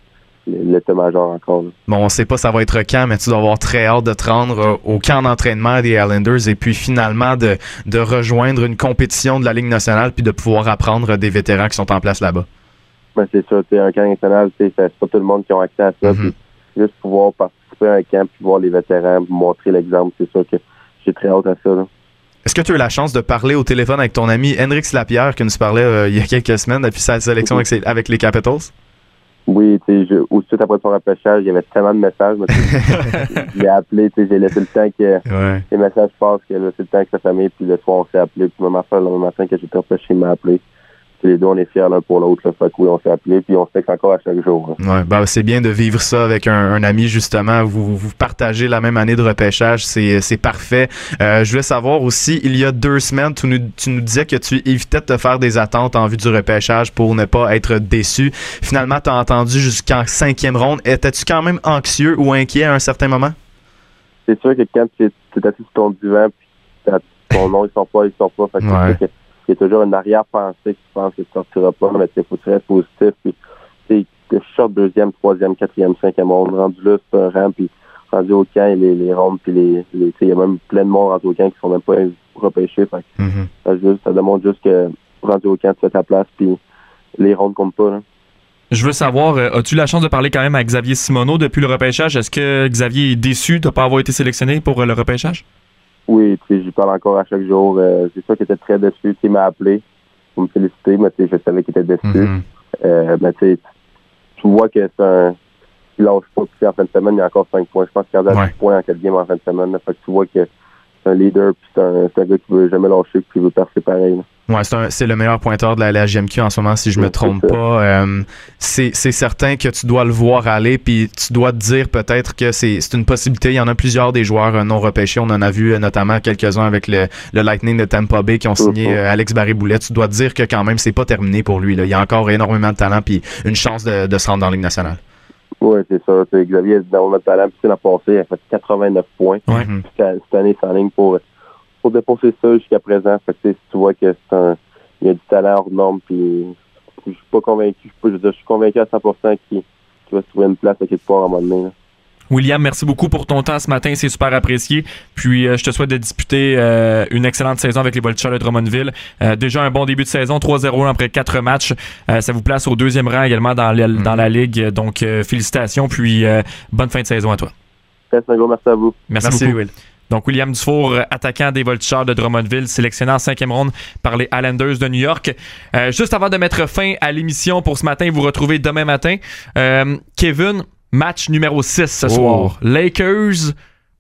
le, l'état-major encore. Bon, on sait pas ça va être quand, mais tu dois avoir très hâte de te rendre euh, au camp d'entraînement des Islanders et puis finalement de, de rejoindre une compétition de la Ligue nationale puis de pouvoir apprendre des vétérans qui sont en place là-bas. Ben, c'est ça, c'est un camp national, c'est pas tout le monde qui a accès à ça. Mm-hmm. juste pouvoir participer à un camp puis voir les vétérans, montrer l'exemple, c'est sûr que j'ai très hâte à ça. Là. Est-ce que tu as eu la chance de parler au téléphone avec ton ami Henrik Lapierre qui nous parlait euh, il y a quelques semaines depuis sa sélection avec, les Capitals? Oui, tu sais, suite après son repêchage, il y avait tellement de messages. [laughs] j'ai appelé, tu sais, j'ai laissé le temps que les messages passent, que c'est le temps que sa famille, puis le soir, on s'est appelé. Puis même affaire, le matin que j'étais repêché, il m'a appelé les deux, on est fiers l'un pour l'autre. Fait que oui, on s'est appelé, puis on se texte encore à chaque jour. Ouais, ben, c'est bien de vivre ça avec un, ami, justement. Vous, vous partagez la même année de repêchage. C'est parfait. Euh, je voulais savoir aussi, il y a deux semaines, tu nous, tu nous disais que tu évitais de te faire des attentes en vue du repêchage pour ne pas être déçu. Finalement, tu as entendu jusqu'en cinquième ronde. Étais-tu quand même anxieux ou inquiet à un certain moment? C'est sûr que quand tu es, assis sur ton divan, puis ton [laughs] nom, ils sont pas, ils sont pas. Fait il y a toujours une arrière-pensée qui pense que tu sortiras pas, mais il faut que tu restes positif. Puis, que je sorte deuxième, troisième, quatrième, cinquième ronde, rendu là, c'est un rang, puis rendu au camp, les, les rondes, puis les, il y a même plein de monde rendu au camp qui sont même pas repêchés. Fait, ça, juste, ça demande juste que rendu au camp, tu fais ta place, puis les rondes comptent pas. Je veux savoir, euh, as-tu la chance de parler quand même à Xavier Simoneau depuis le repêchage? Est-ce que Xavier est déçu de ne pas avoir été sélectionné pour euh, le repêchage? Oui, tu sais, j'y parle encore à chaque jour. Euh, c'est sûr qu'il était très déçu. Il m'a appelé pour me féliciter, mais tu sais, je savais qu'il était déçu. Mm-hmm. euh, mais tu vois que c'est un... Il lâche pas, puis en fin de semaine, il y a encore 5 points. Je pense qu'il a 10 points en 4 games en fin de semaine. Fait que tu vois que c'est un leader, puis c'est un, un, gars qui veut jamais lâcher, puis il veut percer pareil. Là. Ouais, c'est le meilleur pointeur de la, GMQ en ce moment, si je me trompe pas. Euh, c'est certain que tu dois le voir aller, puis tu dois te dire peut-être que c'est une possibilité. Il y en a plusieurs des joueurs euh, non repêchés. On en a vu euh, notamment quelques-uns avec le, le, Lightning de Tampa Bay qui ont signé mm-hmm. Alex Barry-Boulet. Tu dois te dire que quand même, c'est pas terminé pour lui. Là. Il y a encore énormément de talent, puis une chance de, de se rendre dans la Ligue nationale. Oui, c'est ça. Xavier a énormément de talent. Puis l'an passé, il a fait 89 points. Ouais. cette année, c'est en ligne pour pour dépenser ça jusqu'à présent. Fait que, tu vois que c'est un, il y a du talent hors norme, puis je suis pas convaincu, je, je suis convaincu à 100% qu'il va se trouver une place à quelque part à un moment donné. William, merci beaucoup pour ton temps ce matin, c'est super apprécié. Puis je te souhaite de disputer une excellente saison avec les Voltigeurs de Drummondville. déjà un bon début de saison, 3-0 après 4 matchs. ça vous place au deuxième rang également dans, la, dans la ligue. Donc félicitations, puis bonne fin de saison à toi. Merci, merci à vous. Merci, beaucoup. Donc, William Dufour, attaquant des Voltigeurs de Drummondville, sélectionné en cinquième ronde par les Islanders de New York. Euh, juste avant de mettre fin à l'émission pour ce matin, vous retrouvez demain matin. Euh, Kevin, match numéro 6 ce soir. Lakers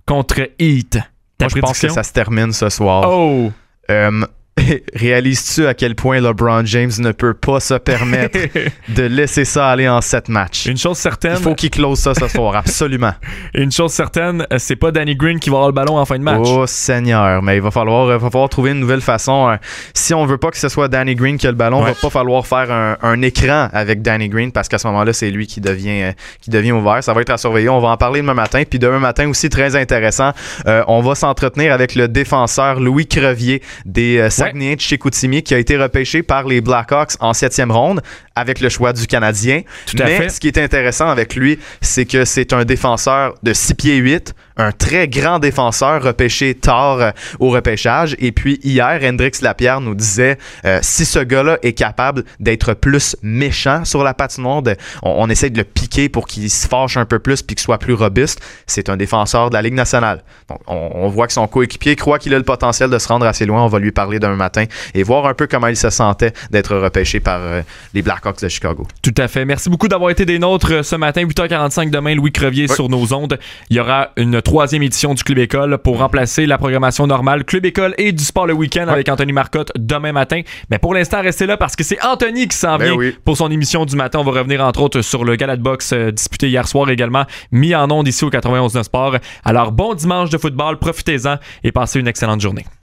contre Heat. Moi, je pense que ça se termine ce soir. Oh! Euh, [laughs] réalises-tu à quel point LeBron James ne peut pas se permettre [laughs] de laisser ça aller en sept matchs? Une chose certaine. Il faut qu'il close ça ce soir, absolument. [laughs] Une chose certaine, c'est pas Danny Green qui va avoir le ballon en fin de match. Oh Seigneur, mais il va falloir, va falloir trouver une nouvelle façon. Hein. Si on veut pas que ce soit Danny Green qui a le ballon, il va pas falloir faire un, écran avec Danny Green parce qu'à ce moment-là, c'est lui qui devient, euh, qui devient ouvert. Ça va être à surveiller. On va en parler demain matin. Puis demain matin aussi, très intéressant, euh, on va s'entretenir avec le défenseur Louis Crevier des Saguenay de Chicoutimi qui a été repêché par les Blackhawks en septième ronde avec le choix du Canadien. Mais ce qui est intéressant avec lui, c'est que c'est un défenseur de 6 pieds 8, un très grand défenseur repêché tard euh, au repêchage. Et puis hier, Hendrix Lapierre nous disait euh, si ce gars-là est capable d'être plus méchant sur la patinoire, on, on, essaie de le piquer pour qu'il se fâche un peu plus puis qu'il soit plus robuste. C'est un défenseur de la Ligue nationale. Donc, on, voit que son coéquipier croit qu'il a le potentiel de se rendre assez loin. On va lui parler demain matin et voir un peu comment il se sentait d'être repêché par euh, les Blackhawks de Chicago. Tout à fait. Merci beaucoup d'avoir été des nôtres ce matin. 8h45 demain, Louis Crevier sur nos ondes. Il y aura une troisième édition du Club École pour remplacer la programmation normale Club École et du sport le week-end avec Anthony Marcotte demain matin. Mais pour l'instant, restez là parce que c'est Anthony qui s'en ben vient pour son émission du matin. On va revenir entre autres sur le gala de boxe euh, disputé hier soir également, mis en ondes ici au 91 de sport. Alors bon dimanche de football, profitez-en et passez une excellente journée.